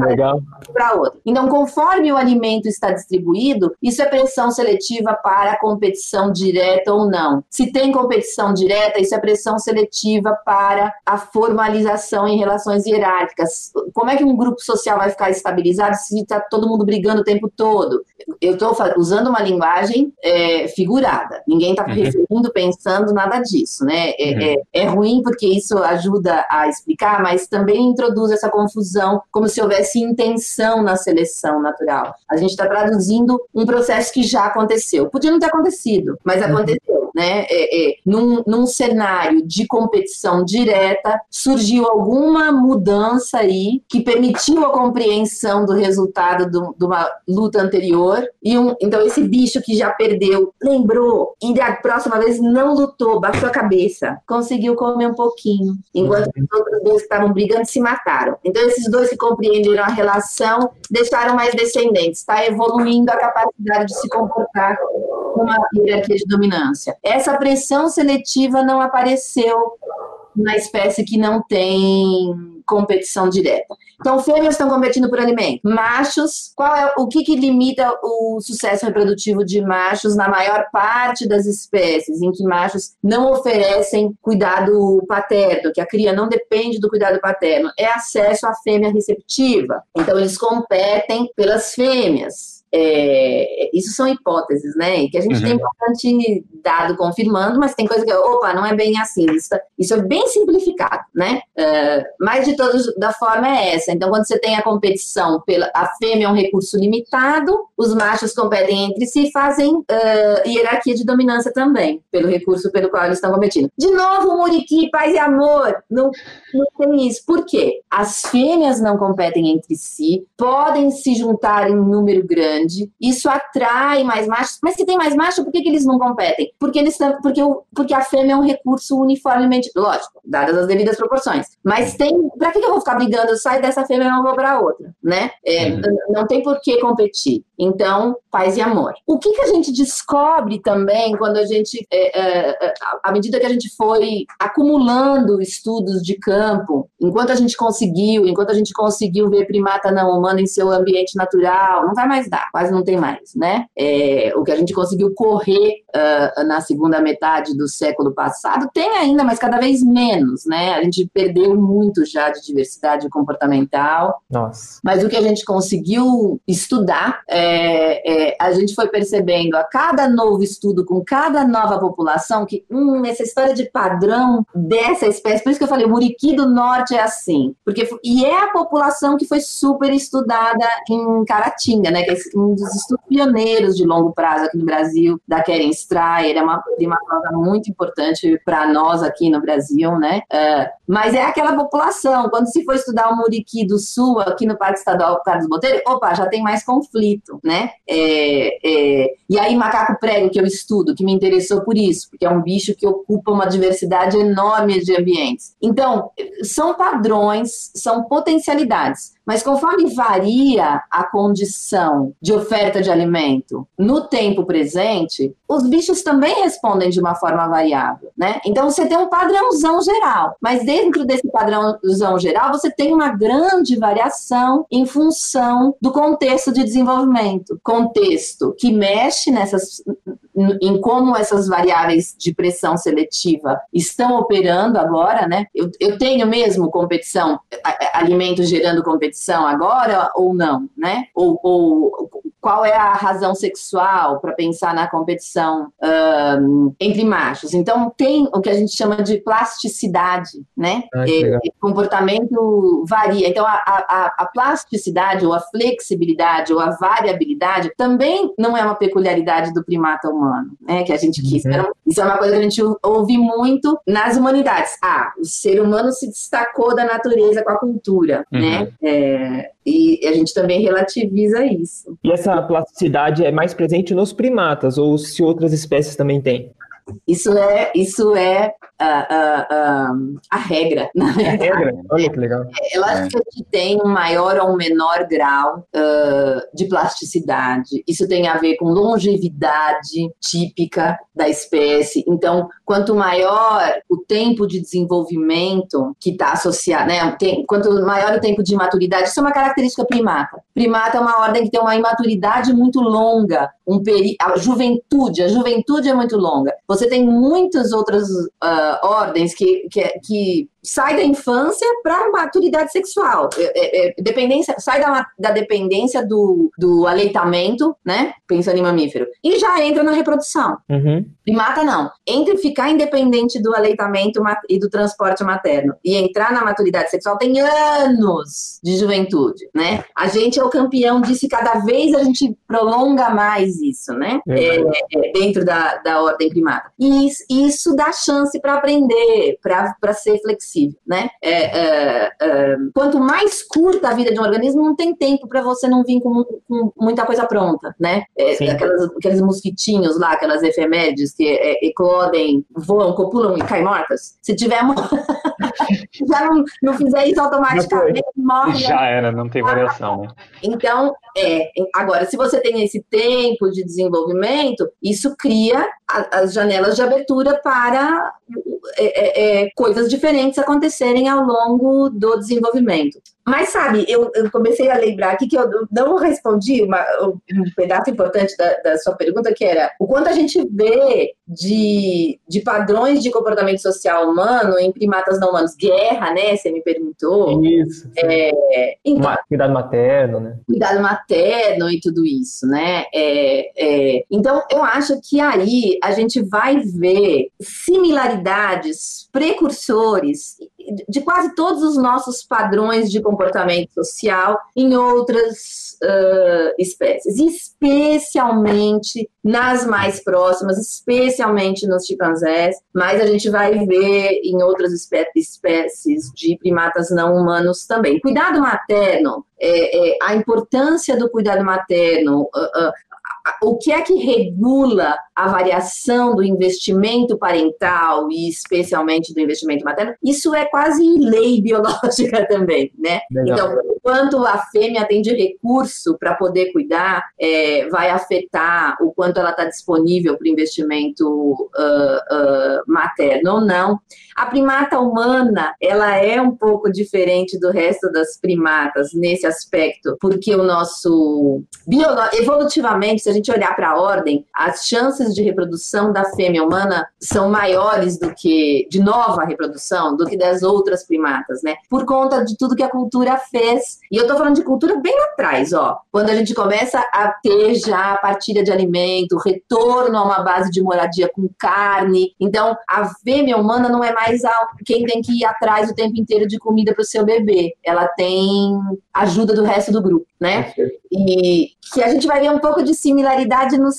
Legal. Para outra. Então, conforme o alimento está distribuído, isso é pressão seletiva para competição direta ou não. Se tem competição direta, isso é pressão seletiva para a formalização em relações hierárquicas. Como é que um grupo social vai ficar estabilizado se está todo mundo brigando o tempo todo? Eu estou usando uma linguagem é, figurada. Ninguém está uhum. referindo, pensando nada disso, né? É, uhum. é, é, ruim porque isso ajuda a explicar, mas também introduz essa confusão, como se houvesse intenção na seleção natural. A gente está traduzindo um processo que já aconteceu. Podia não ter acontecido, mas uhum. Né? É, é, num, num cenário de competição direta, surgiu alguma mudança aí que permitiu a compreensão do resultado do, de uma luta anterior. E um, então, esse bicho que já perdeu, lembrou, e da próxima vez não lutou, baixou a cabeça, conseguiu comer um pouquinho, enquanto uhum. os outros dois que estavam brigando se mataram. Então, esses dois que compreenderam a relação deixaram mais descendentes, está evoluindo a capacidade de se comportar uma hierarquia de dominância. Essa pressão seletiva não apareceu na espécie que não tem competição direta. Então, fêmeas estão competindo por alimento. Machos, qual é o que, que limita o sucesso reprodutivo de machos na maior parte das espécies em que machos não oferecem cuidado paterno, que a cria não depende do cuidado paterno, é acesso à fêmea receptiva. Então, eles competem pelas fêmeas. É, isso são hipóteses, né? Que a gente uhum. tem bastante dado confirmando, mas tem coisa que, opa, não é bem assim. Isso, isso é bem simplificado, né? Uh, mas de todos, da forma é essa. Então, quando você tem a competição, pela, a fêmea é um recurso limitado, os machos competem entre si e fazem uh, hierarquia de dominância também, pelo recurso pelo qual eles estão competindo. De novo, Muriqui, paz e amor. Não, não tem isso. Por quê? As fêmeas não competem entre si, podem se juntar em número grande grande, isso atrai mais machos. Mas se tem mais macho, por que, que eles não competem? Porque eles porque, porque a fêmea é um recurso uniformemente, lógico, dadas as devidas proporções. Mas tem, para que, que eu vou ficar brigando? Eu saio dessa fêmea e não vou para outra, né? É, uhum. Não tem por que competir. Então, paz e amor. O que, que a gente descobre também quando a gente, é, é, é à medida que a gente foi acumulando estudos de campo, enquanto a gente conseguiu, enquanto a gente conseguiu ver primata não humana em seu ambiente natural, não vai mais dar quase não tem mais, né? É, o que a gente conseguiu correr uh, na segunda metade do século passado tem ainda, mas cada vez menos, né? A gente perdeu muito já de diversidade comportamental. Nossa. Mas o que a gente conseguiu estudar, é, é, a gente foi percebendo a cada novo estudo com cada nova população que hum, essa história de padrão dessa espécie, por isso que eu falei, o Muriqui do Norte é assim, porque e é a população que foi super estudada em Caratinga, né? Que é um dos estudos pioneiros de longo prazo aqui no Brasil, da Keren Strayer, é uma primatóloga muito importante para nós aqui no Brasil, né? Uh, mas é aquela população, quando se for estudar o Muriqui do Sul, aqui no Parque Estadual Carlos Botelho, opa, já tem mais conflito, né? É, é, e aí, macaco prego, que eu estudo, que me interessou por isso, porque é um bicho que ocupa uma diversidade enorme de ambientes. Então, são padrões, são potencialidades. Mas conforme varia a condição de oferta de alimento no tempo presente, os bichos também respondem de uma forma variável, né? Então você tem um padrãozão geral, mas dentro desse padrãozão geral você tem uma grande variação em função do contexto de desenvolvimento, contexto que mexe nessas em como essas variáveis de pressão seletiva estão operando agora, né? Eu, eu tenho mesmo competição, alimentos gerando competição agora ou não, né? Ou, ou qual é a razão sexual para pensar na competição um, entre machos. Então, tem o que a gente chama de plasticidade, né? Ah, é, comportamento varia. Então, a, a, a, plasticidade, ou a flexibilidade, ou a variabilidade também não é uma peculiaridade do primata humano, né? Que a gente quis. Uhum. Isso é uma coisa que a gente ouve muito nas humanidades. Ah, o ser humano se destacou da natureza com a cultura, né? uhum. né? É, e a gente também relativiza isso. E essa plasticidade é mais presente nos primatas, ou se outras espécies também têm? Isso é, isso é a, a regra, na verdade. A regra? Olha que legal. É, eu acho que a gente tem um maior ou um menor grau de plasticidade. Isso tem a ver com longevidade típica da espécie. Então, quanto maior o tempo de desenvolvimento que está associado, né? Tem, quanto maior o tempo de maturidade, isso é uma característica primata. Primata é uma ordem que tem uma imaturidade muito longa, um peri a juventude, a juventude é muito longa. Você tem muitas outras uh, ordens que, que, que sai da infância para a maturidade sexual. É, é, é, dependência, sai da, da dependência do, do aleitamento, né? Pensando em mamífero, e já entra na reprodução. Uhum. Primata não. Entre ficar independente do aleitamento e do transporte materno e entrar na maturidade sexual tem anos de juventude, né? A gente é o campeão disso e cada vez a gente prolonga mais isso, né? É, é, dentro da, da ordem primata. E isso dá chance para aprender, para ser flexível, né? É, é, é, quanto mais curta a vida de um organismo, não tem tempo para você não vir com, com, muita coisa pronta, né? É, aquelas, aqueles mosquitinhos lá, aquelas efemérides que é, eclodem, voam, copulam e caem mortas. Se tiver uma... já não, não fizer isso automaticamente, morre. Já era, não tem variação, né? Então, é, agora, se você tem esse tempo de desenvolvimento, isso cria a, as janelas de abertura para é, é, é, coisas diferentes acontecerem ao longo do desenvolvimento. Mas sabe, eu, eu, comecei a lembrar aqui que eu não respondi uma, um pedaço importante da, da, sua pergunta, que era o quanto a gente vê de, de padrões de comportamento social humano em primatas não humanos. Guerra, né? Você me perguntou. Isso. É, então, cuidado materno, né? Cuidado materno e tudo isso, né? É, é, então, eu acho que aí a gente vai ver similaridades, precursores de quase todos os nossos padrões de comportamento social em outras uh, espécies, especialmente nas mais próximas, especialmente nos chimpanzés, mas a gente vai ver em outras espé espécies de primatas não humanos também. Cuidado materno, é, é, a importância do cuidado materno, uh, uh, o que é que regula a variação do investimento parental e especialmente do investimento materno? Isso é quase lei biológica também, né? Legal. Então, quanto a fêmea tem de recurso para poder cuidar, é, vai afetar o quanto ela está disponível para o investimento uh, uh, materno ou não. A primata humana, ela é um pouco diferente do resto das primatas nesse aspecto, porque o nosso evolutivamente, se a gente olhar para a ordem, as chances de reprodução da fêmea humana são maiores do que de nova reprodução do que das outras primatas, né? Por conta de tudo que a cultura fez. E eu tô falando de cultura bem lá atrás, ó. Quando a gente começa a ter já a partilha de alimento, retorno a uma base de moradia com carne. Então, a fêmea humana não é mais a, quem tem que ir atrás o tempo inteiro de comida para o seu bebê. Ela tem ajuda do resto do grupo, né? E que a gente vai ver um pouco de similaridade nos,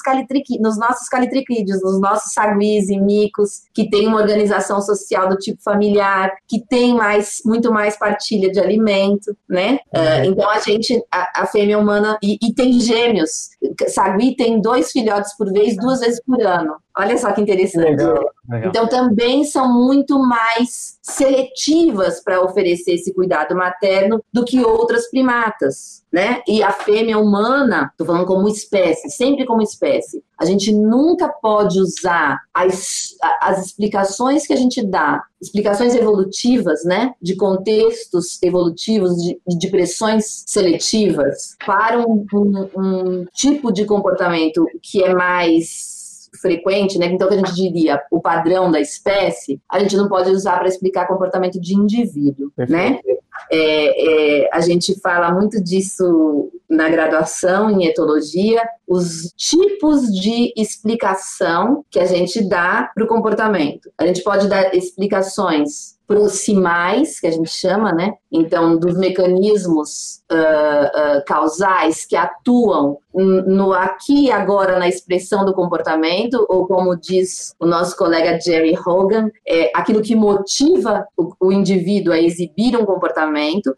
nos nossos calitriquídeos, nos nossos saguis e micos, que tem uma organização social do tipo familiar, que tem mais, muito mais partilha de alimento, né? Uh, então a gente, a, a fêmea humana, e, e, tem gêmeos. Sagui tem dois filhotes por vez, duas vezes por ano. Olha só que interessante. Legal, legal. Então também são muito mais seletivas para oferecer esse cuidado materno do que outras primatas, né? E a fêmea humana, estou falando como espécie, sempre como espécie, a gente nunca pode usar as, as explicações que a gente dá, explicações evolutivas, né, de contextos evolutivos, de, de pressões seletivas, para um, um, um tipo de comportamento que é mais frequente, né? Então, que a gente diria o padrão da espécie, a gente não pode usar para explicar comportamento de indivíduo, Perfeito. né? É, é, a gente fala muito disso na graduação em etologia, os tipos de explicação que a gente dá para o comportamento. A gente pode dar explicações proximais, que a gente chama, né? Então, dos mecanismos uh, uh, causais que atuam no aqui e agora na expressão do comportamento, ou como diz o nosso colega Jerry Hogan, é aquilo que motiva o, o indivíduo a exibir um comportamento,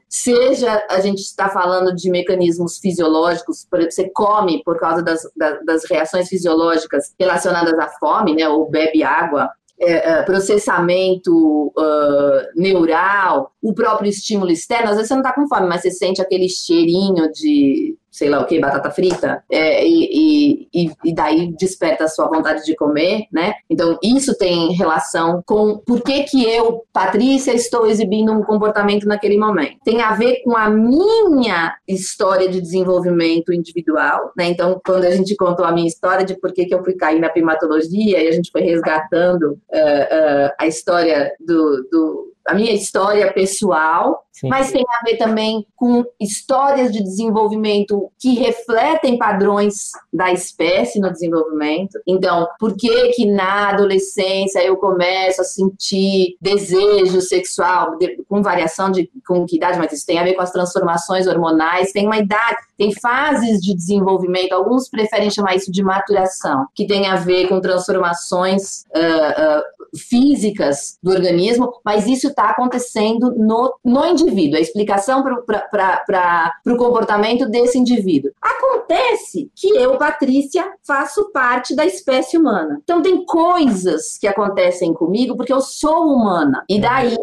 seja a gente está falando de mecanismos fisiológicos, por exemplo, você come por causa das, das, das reações fisiológicas relacionadas à fome, né, ou bebe água, é, é, processamento uh, neural, o próprio estímulo externo, às vezes você não está com fome, mas você sente aquele cheirinho de sei lá o que, batata frita, é, e, e, e, daí desperta a sua vontade de comer, né? Então, isso tem relação com por que, que eu, Patrícia, estou exibindo um comportamento naquele momento. Tem a ver com a minha história de desenvolvimento individual, né? Então, quando a gente contou a minha história de por que, que eu fui cair na primatologia e a gente foi resgatando uh, uh, a história do, do a minha história pessoal, Sim. mas tem a ver também com histórias de desenvolvimento que refletem padrões da espécie no desenvolvimento. Então, por que que na adolescência eu começo a sentir desejo sexual com variação de com que idade, mas isso tem a ver com as transformações hormonais, tem uma idade, tem fases de desenvolvimento, alguns preferem chamar isso de maturação, que tem a ver com transformações uh, uh, físicas do organismo, mas isso está acontecendo no, no indivíduo, a explicação para o comportamento desse indivíduo. Acontece que eu, Patrícia, faço parte da espécie humana. Então, tem coisas que acontecem comigo porque eu sou humana. E daí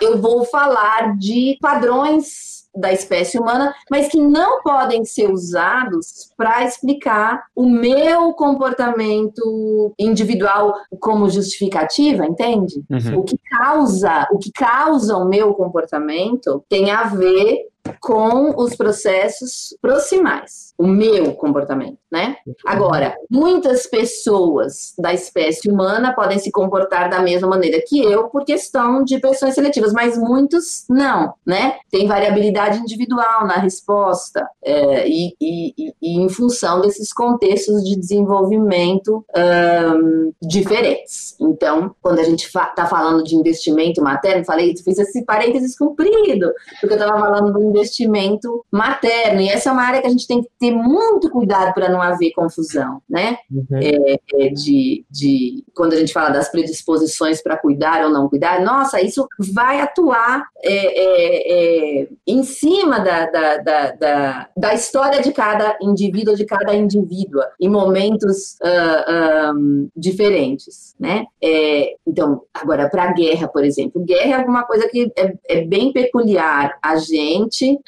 eu vou falar de padrões da espécie humana, mas que não podem ser usados para explicar o meu comportamento individual como justificativa, entende? Uhum. O que causa, o que causa o meu comportamento tem a ver com os processos proximais, o meu comportamento, né? Agora, muitas pessoas da espécie humana podem se comportar da mesma maneira que eu por questão de pressões seletivas, mas muitos não, né? Tem variabilidade individual na resposta é, e, e, e, em função desses contextos de desenvolvimento um, diferentes. Então, quando a gente está fa falando de investimento materno, falei, fiz esse parênteses comprido, porque eu estava falando do investimento materno. E essa é uma área que a gente tem que ter muito cuidado para não haver confusão, né? Uhum. É, é de, de, quando a gente fala das predisposições para cuidar ou não cuidar, nossa, isso vai atuar é, é, é em cima da, da, da, da, da história de cada indivíduo, de cada indivídua, em momentos uh, um, diferentes, né? Então, agora, para a guerra, por exemplo, guerra é alguma coisa que é, bem peculiar a gente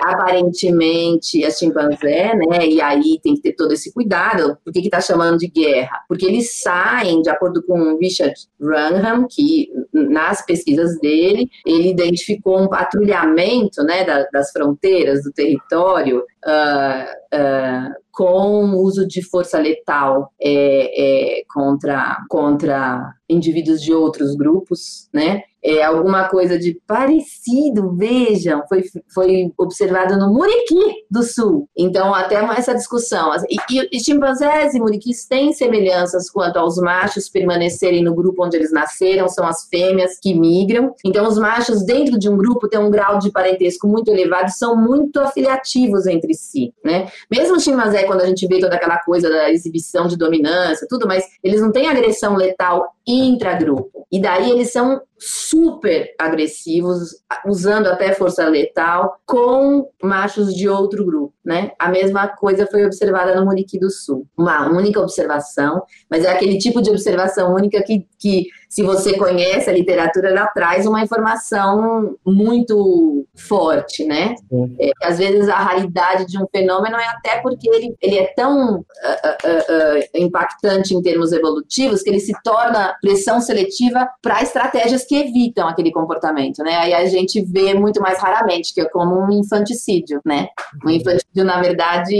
aparentemente, é chimpanzé, né? E aí tem que ter todo esse cuidado. Por que está chamando de guerra? Porque eles saem, de acordo com Richard Wrangham, que nas pesquisas dele, ele identificou um patrulhamento né, da, das fronteiras do território uh, uh, com o uso de força letal é, é, contra, contra indivíduos de outros grupos, né? É, alguma coisa de parecido, vejam, foi, foi observado no Muriqui do Sul. Então, até essa discussão. E, e, e chimpanzés e muriquis têm semelhanças quanto aos machos permanecerem no grupo onde eles nasceram, são as fêmeas que migram. Então, os machos dentro de um grupo têm um grau de parentesco muito elevado, são muito afiliativos entre si, né? Mesmo o chimpanzé, quando a gente vê toda aquela coisa da exibição de dominância, tudo, mas eles não têm agressão letal intragrupo. E daí eles são super agressivos, usando até força letal, com machos de outro grupo, né? A mesma coisa foi observada no Muriqui do Sul. Uma única observação, mas é aquele tipo de observação única que, que se você conhece a literatura, ela traz uma informação muito forte, né? É, às vezes a raridade de um fenômeno é até porque ele, ele é tão uh, uh, uh, impactante em termos evolutivos que ele se torna pressão seletiva para estratégias que evitam aquele comportamento, né? Aí a gente vê muito mais raramente, que é como um infanticídio, né? Um infanticídio, na verdade,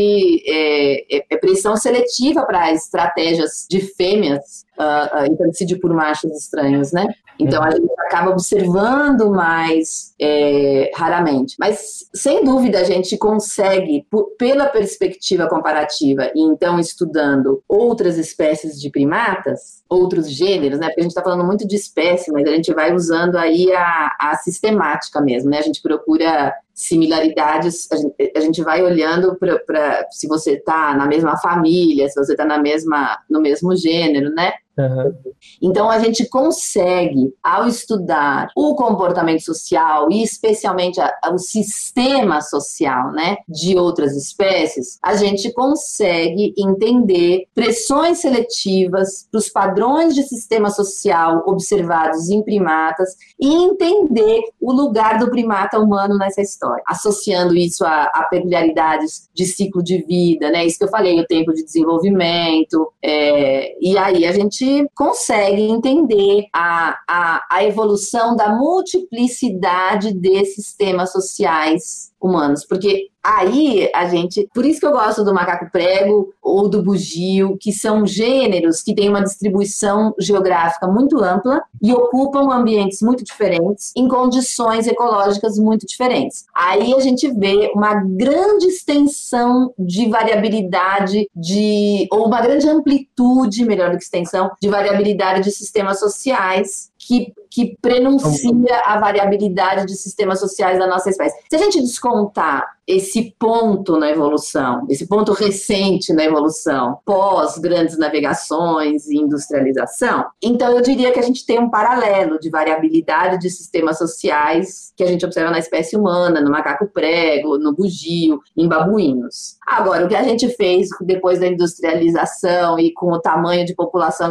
é, é, é pressão seletiva para estratégias de fêmeas uh, uh, infanticídio por machos estranhos, né? Então a gente acaba observando mais é, raramente. Mas sem dúvida a gente consegue, pela perspectiva comparativa, e então estudando outras espécies de primatas, outros gêneros, né? Porque a gente está falando muito de espécie, mas a gente vai usando aí a, a sistemática mesmo, né? A gente procura similaridades, a gente, a gente vai olhando para se você está na mesma família, se você está na mesma no mesmo gênero, né? Uhum. Então a gente consegue, ao estudar o comportamento social e especialmente a, a, o sistema social, né, de outras espécies, a gente consegue entender pressões seletivas para os padrões de sistema social observados em primatas e entender o lugar do primata humano nessa história, associando isso a, a peculiaridades de ciclo de vida, né, isso que eu falei, o tempo de desenvolvimento, é, e aí a gente consegue entender a, a, a evolução da multiplicidade desses temas sociais humanos, porque Aí a gente, por isso que eu gosto do macaco prego ou do bugio, que são gêneros que têm uma distribuição geográfica muito ampla e ocupam ambientes muito diferentes em condições ecológicas muito diferentes. Aí a gente vê uma grande extensão de variabilidade de ou uma grande amplitude, melhor do que extensão, de variabilidade de sistemas sociais que, que prenuncia a variabilidade de sistemas sociais da nossa espécie. Se a gente descontar esse ponto na evolução, esse ponto recente na evolução, pós grandes navegações e industrialização, então eu diria que a gente tem um paralelo de variabilidade de sistemas sociais que a gente observa na espécie humana, no macaco prego, no bugio, em babuínos. Agora, o que a gente fez depois da industrialização e com o tamanho de população,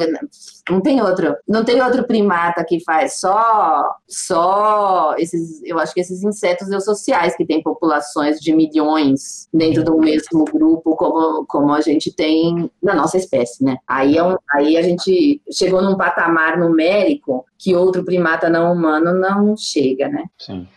não tem outro, não tem outro primata que faz só só esses, eu acho que esses insetos eusociais que têm populações de milhões dentro do mesmo grupo como, como a gente tem na nossa espécie, né? Aí, é um, aí a gente chegou num patamar numérico que outro primata não humano não chega, né? Sim.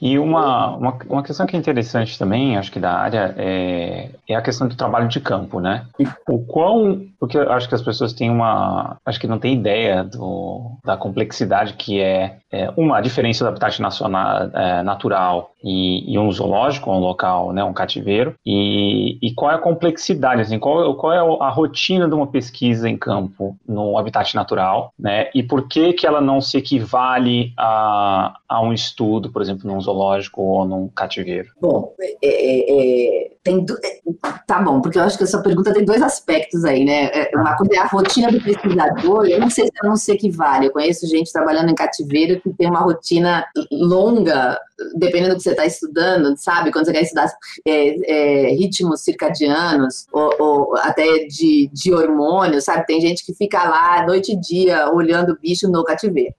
E uma, uma, uma, questão que é interessante também, acho que da área, é, é a questão do trabalho de campo, né? O quão. Porque eu acho que as pessoas têm uma. Acho que não têm ideia do, da complexidade que é, é uma, a diferença do habitat nacional, é, natural e, e, um zoológico, um local, né, um cativeiro, e, e qual é a complexidade, assim, qual, qual é a rotina de uma pesquisa em campo no habitat natural, né? E por que que ela não se equivale a, a um estudo, por exemplo, num zoológico ou num cativeiro? Bom, é, é, é tem do... É, tá bom, porque eu acho que essa pergunta tem dois aspectos aí, né? É, uma coisa é a rotina do pesquisador, eu não sei se ela não se equivale. Eu conheço gente trabalhando em cativeiro que tem uma rotina longa, dependendo do que você está estudando, sabe? Quando você quer estudar é, é, ritmos circadianos ou, ou, até de, de hormônios, sabe? Tem gente que fica lá noite e dia olhando o bicho no cativeiro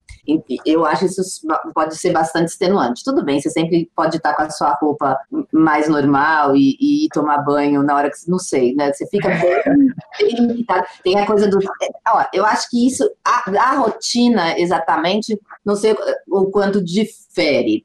eu acho isso pode ser bastante extenuante. Tudo bem, você sempre pode estar com a sua roupa mais normal e, e ir tomar banho na hora que não sei, né? Você fica bem, bem limitado. Tem a coisa do. Ó, eu acho que isso, a, a rotina exatamente, não sei o quanto difere.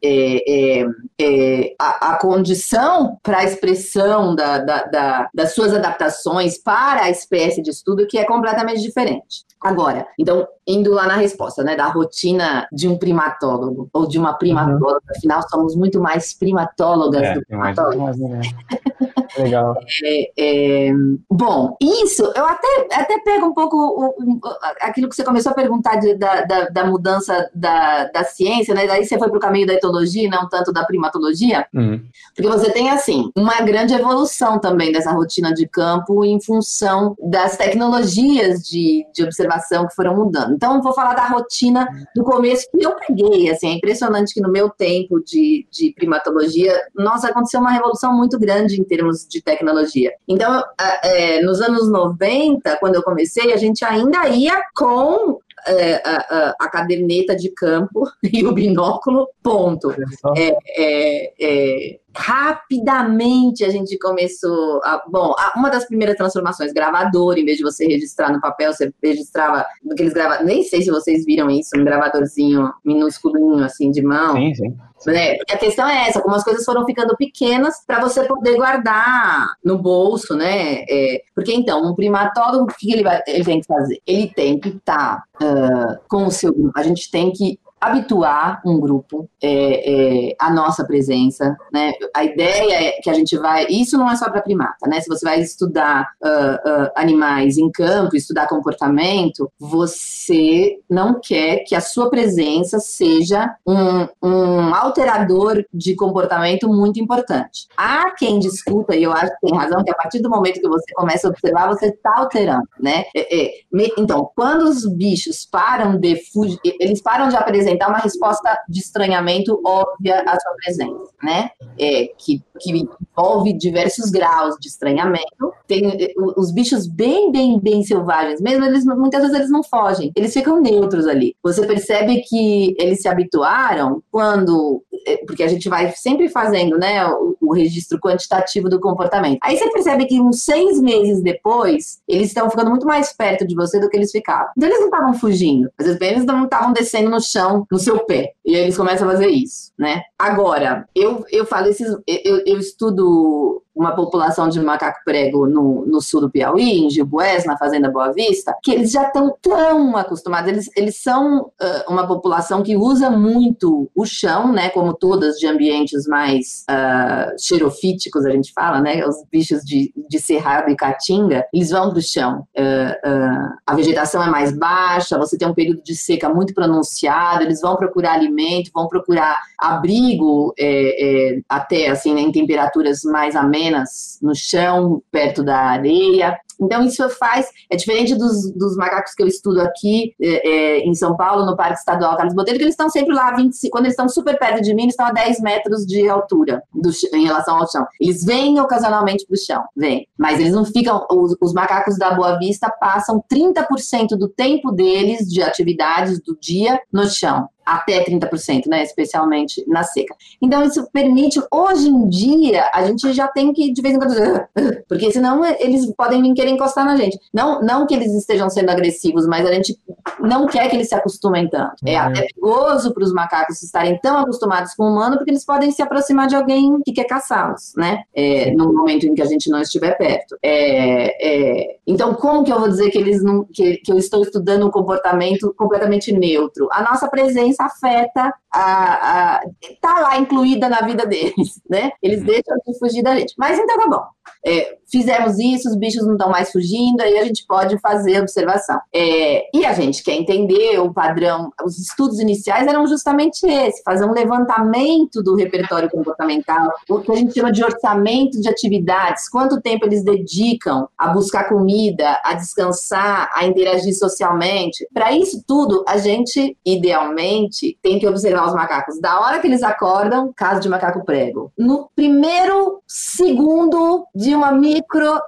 É, é, é, a, a, condição para a expressão da, da, da, das suas adaptações para a espécie de estudo que é completamente diferente. Agora, então, indo lá na resposta, né, da rotina de um primatólogo ou de uma primatóloga, uhum. afinal, somos muito mais primatólogas é, do que primatólogos. Legal. É, é, bom, isso, eu até, até pego um pouco o, aquilo que você começou a perguntar de, da, da, da, mudança da, da ciência, né? Daí você foi para o caminho da etologia, não tanto da primatologia, uhum. porque você tem, assim, uma grande evolução também dessa rotina de campo em função das tecnologias de, de observação que foram mudando. Então, vou falar da rotina do começo que eu peguei, assim, é impressionante que no meu tempo de, de primatologia, nossa, aconteceu uma revolução muito grande em termos de tecnologia. Então, é, nos anos 90, quando eu comecei, a gente ainda ia com é, a, a, caderneta de campo e o binóculo, ponto. É, é, é, rapidamente a gente começou. A, bom, a, uma das primeiras transformações, gravador, em vez de você registrar no papel, você registrava aqueles grava, Nem sei se vocês viram isso, um gravadorzinho minúsculinho, assim, de mão. Sim, sim. Né? A questão é essa, como as coisas foram ficando pequenas para você poder guardar no bolso, né? É, porque então, um primatólogo, o que ele, vai, ele tem que fazer? Ele tem que estar tá, uh, com o seu grupo, a gente tem que habituar um grupo é, é, à nossa presença, né? A ideia é que a gente vai, isso não é só para primata, né? Se você vai estudar uh, uh, animais em campo, estudar comportamento, você não quer que a sua presença seja um, um alterador de comportamento muito importante. Há quem discuta, e eu acho que tem razão, que a partir do momento que você começa a observar, você está alterando, né? É, é então, quando os bichos param de fugir, eles param de apresentar apresentar uma resposta de estranhamento óbvia à sua presença, né? É, que, que envolve diversos graus de estranhamento. Tem eh, os bichos bem, bem, bem selvagens, mesmo eles muitas vezes eles não fogem, eles ficam neutros ali. Você percebe que eles se habituaram quando é, porque a gente vai sempre fazendo, né, o, o registro quantitativo do comportamento. Aí você percebe que uns seis meses depois, eles estão ficando muito mais perto de você do que eles ficavam. Então eles não estavam fugindo, às vezes eles não estavam descendo no chão, no seu pé. E aí eles começam a fazer isso, né? Agora, eu, eu falo esses. Eu, eu estudo uma população de macaco prego no, no sul do Piauí, em Gilboés, na Fazenda Boa Vista, que eles já estão tão acostumados, eles, eles são uh, uma população que usa muito o chão, né, como todas de ambientes mais uh, xerofíticos, a gente fala, né, os bichos de, de cerrado e caatinga, eles vão para o chão. Uh, a vegetação é mais baixa, você tem um período de seca muito pronunciado, eles vão procurar alimento, vão procurar abrigo é, é, até, assim, né, em temperaturas mais amenas, apenas no chão, perto da areia. Então, isso faz, é diferente dos, dos macacos que eu estudo aqui é, é, em São Paulo, no Parque Estadual Carlos Botelho, que eles estão sempre lá, 25, quando eles estão super perto de mim, eles estão a 10 metros de altura do, em relação ao chão. Eles vêm ocasionalmente para o chão, vêm, mas eles não ficam, os, os macacos da Boa Vista passam 30% do tempo deles, de atividades do dia, no chão até 30%, né, especialmente na seca. Então isso permite, hoje em dia, a gente já tem que de vez em quando, porque senão eles podem vir querer encostar na gente. Não, não que eles estejam sendo agressivos, mas a gente não quer que eles se acostumem tanto. É uhum. até perigoso para os macacos estarem tão acostumados com o humano, porque eles podem se aproximar de alguém que quer caçá-los, né? É, no momento em que a gente não estiver perto. É, é, então, como que eu vou dizer que eles não, que, que eu estou estudando um comportamento completamente neutro? A nossa presença afeta a, a, tá lá incluída na vida deles, né? Eles uhum. deixam de fugir da gente. Mas então tá bom. É, fizemos isso, os bichos não estão mais fugindo, aí a gente pode fazer observação. É, e a gente quer entender o padrão. Os estudos iniciais eram justamente esse: fazer um levantamento do repertório comportamental, o que a gente chama de orçamento de atividades, quanto tempo eles dedicam a buscar comida, a descansar, a interagir socialmente. Para isso tudo, a gente, idealmente, tem que observar os macacos da hora que eles acordam, caso de macaco prego, no primeiro segundo de uma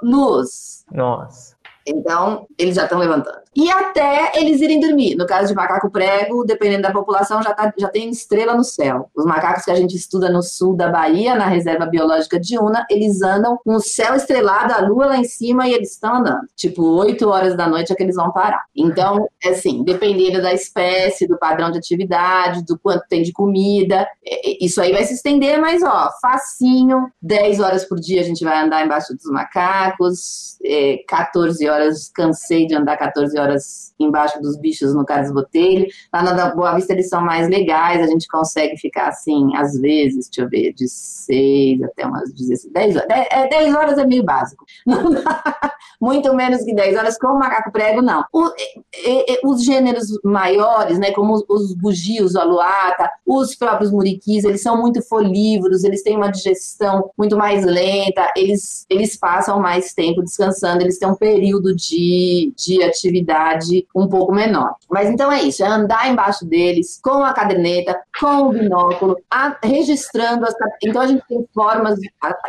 luz. Nossa. Então, eles já estão levantando e até eles irem dormir. No caso de macaco prego, dependendo da população, já, tá, já tem estrela no céu. Os macacos que a gente estuda no sul da Bahia, na reserva biológica de Una, eles andam com o céu estrelado, a lua lá em cima e eles estão andando. Tipo, 8 horas da noite é que eles vão parar. Então, é assim, dependendo da espécie, do padrão de atividade, do quanto tem de comida, é, é, isso aí vai se estender, mas ó, facinho, 10 horas por dia a gente vai andar embaixo dos macacos, é, 14 horas, cansei de andar 14 horas horas embaixo dos bichos no Carlos Botelho. Lá na Boa Vista eles são mais legais, a gente consegue ficar assim, às vezes, deixa eu ver, de 6 até umas 16, 10 horas. 10, é, 10 horas é meio básico. Muito menos que 10 horas com o macaco prego, não. O, e, e, os gêneros maiores, né, como os, os bugios, o aluata, os próprios muriquis, eles são muito folívoros, eles têm uma digestão muito mais lenta, eles, eles passam mais tempo descansando, eles têm um período de, de atividade um pouco menor. Mas então é isso, é andar embaixo deles com a caderneta, com o binóculo, a, registrando as. Então a gente tem formas,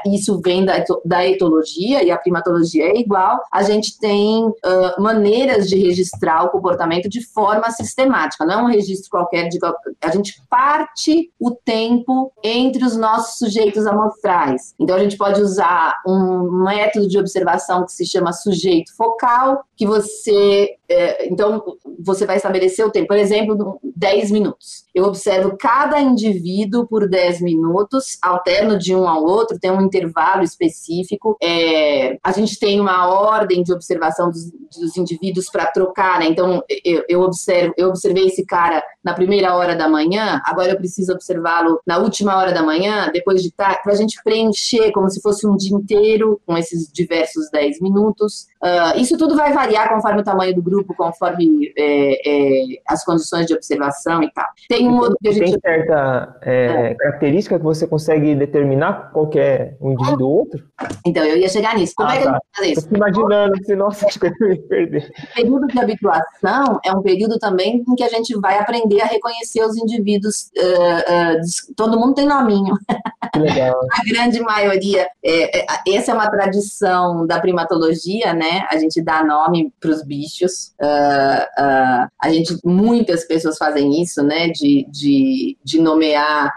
isso vem da, da etologia e a primatologia é igual. A gente tem uh, maneiras de registrar o comportamento de forma sistemática, não é um registro qualquer. De, a gente parte o tempo entre os nossos sujeitos amostrais. Então a gente pode usar um método de observação que se chama sujeito focal, que você é, então, você vai estabelecer o tempo, por exemplo, 10 minutos. Eu observo cada indivíduo por 10 minutos, alterno de um ao outro, tem um intervalo específico. É, a gente tem uma ordem de observação dos, dos indivíduos para trocar, né? Então, eu, eu, observo, eu observei esse cara na primeira hora da manhã, agora eu preciso observá-lo na última hora da manhã, depois de tarde, para a gente preencher como se fosse um dia inteiro com esses diversos 10 minutos. Uh, isso tudo vai variar conforme o tamanho do grupo, conforme é, é, as condições de observação e tal. Tem que a gente... Tem certa é, é, característica que você consegue determinar qual é um indivíduo ou outro? Então, eu ia chegar nisso. Como ah, é que tá. a gente faz isso? Estou imaginando, se, nossa, acho que eu ia perder. O período de habituação é um período também em que a gente vai aprender a reconhecer os indivíduos. Uh, uh, todo mundo tem nominho. Que legal. a grande maioria. É, é, essa é uma tradição da primatologia, né? A gente dá nome para os bichos. Uh, a gente, muitas pessoas fazem isso, né? De, de, de nomear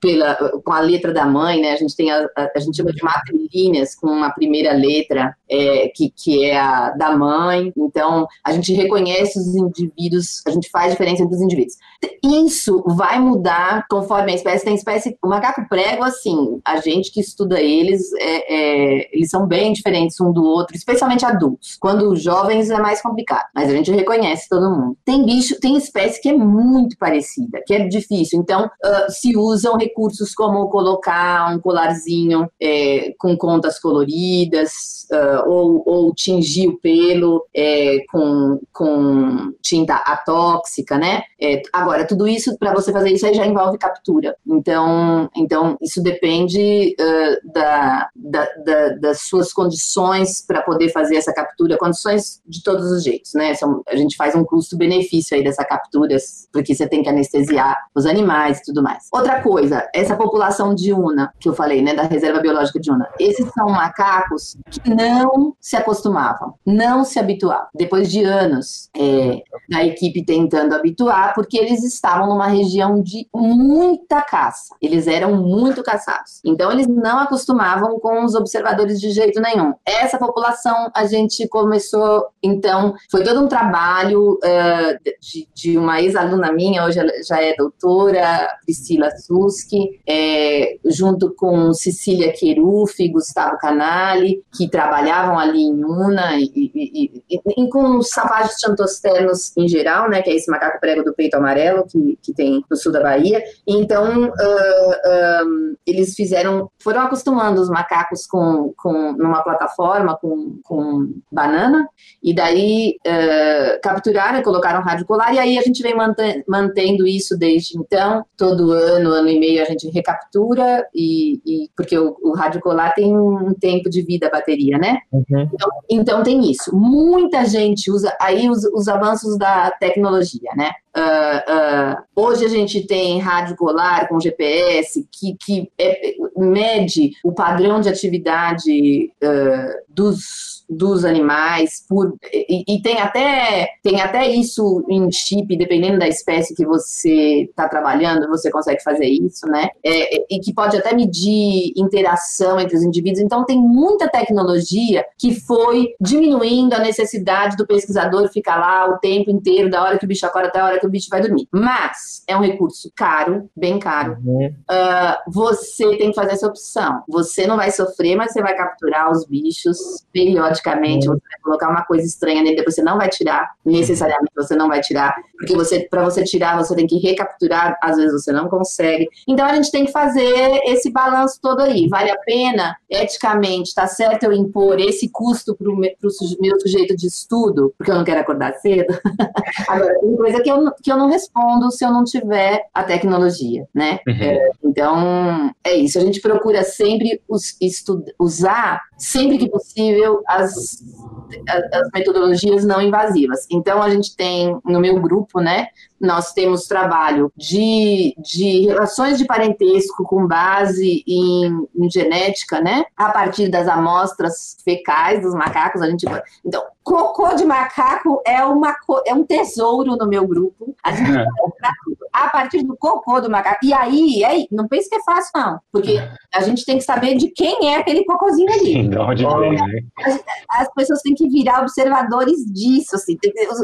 pela, com a letra da mãe, né? A gente tem a, a gente chama de matrilíneas com uma primeira letra é, que, que é a da mãe. Então, a gente reconhece os indivíduos, a gente faz diferença entre os indivíduos. Isso vai mudar conforme a espécie. Tem espécie, o macaco prego, assim, a gente que estuda eles, é, é, eles são bem diferentes um do outro, especialmente adultos. Quando jovens é mais complicado, mas a gente reconhece todo mundo. Tem bicho, tem espécie que é muito parecida, que é difícil. Então, uh, se usam recursos como colocar um colarzinho é, com contas coloridas, uh, ou, ou tingir o pelo é, com, com tinta atóxica, né? É, agora, tudo isso, para você fazer isso, aí já envolve captura. Então, então isso depende uh, da, da, da, das suas condições para poder fazer essa captura, condições de todos os jeitos, né? São, a gente faz um custo-benefício aí dessa captura, porque você tem que anestesiar os animais e tudo mais. Outra coisa, essa população de Una, que eu falei, né, da reserva biológica de Una, esses são macacos que não se acostumavam, não se habituavam. Depois de anos é, da equipe tentando habituar, porque eles estavam numa região de muita caça. Eles eram muito caçados. Então, eles não acostumavam com os observadores de jeito nenhum. Essa população, a gente começou, então, foi todo um trabalho uh, de, de, uma ex-aluna minha, hoje já é doutora, Priscila Suski, é, junto com Cecília Queruf, Gustavo Canali, que trabalhavam ali em Una e, e, e, e com os savagens chantosternos em geral, né, que é esse macaco prego do peito amarelo que, que tem no sul da Bahia. Então, uh, uh, eles fizeram, foram acostumando os macacos com, com numa plataforma com, com banana, e daí uh, capturaram colocaram rádio colar, e aí a gente vem mantendo isso desde então. Todo ano, ano e meio, a gente recaptura, e porque o, o rádio colar tem um tempo de vida a bateria, né? Uhum. Então, então tem isso. Muita gente usa aí os, os avanços da tecnologia, né? Uh, uh, hoje a gente tem rádio colar com GPS que, que é, mede o padrão de atividade uh, dos dos animais por e, e, tem até tem até isso em chip dependendo da espécie que você está trabalhando você consegue fazer isso né? É, é, e que pode até medir interação entre os indivíduos. Então tem muita tecnologia que foi diminuindo a necessidade do pesquisador ficar lá o tempo inteiro da hora que o bicho acorda até a hora que o bicho vai dormir. Mas é um recurso caro bem caro. Uhum. uh, você tem que fazer essa opção. Você não vai sofrer mas você vai capturar os bichos periodicamente automaticamente você vai colocar uma coisa estranha nele, depois você não vai tirar, necessariamente você não vai tirar, porque você para você tirar você tem que recapturar, às vezes você não consegue. Então a gente tem que fazer esse balanço todo aí. Vale a pena, eticamente, tá certo eu impor esse custo para o meu sujeito de estudo, porque eu não quero acordar cedo? Agora, tem coisa que eu, que eu não respondo se eu não tiver a tecnologia, né? Uhum. É, então, é isso. A gente procura sempre os, usar, sempre que possível, as as, as metodologias não invasivas. Então, a gente tem no meu grupo, né, nós temos trabalho de, de relações de parentesco com base em, em, genética, né? A partir das amostras fecais dos macacos, a gente. Então, cocô de macaco é, uma, é um tesouro no meu grupo. A gente é. a partir do cocô do macaco. E aí, aí, não pense que é fácil, não. Porque a gente tem que saber de quem é aquele cocôzinho ali. De onde vem, né? As pessoas têm que virar observadores disso. Assim.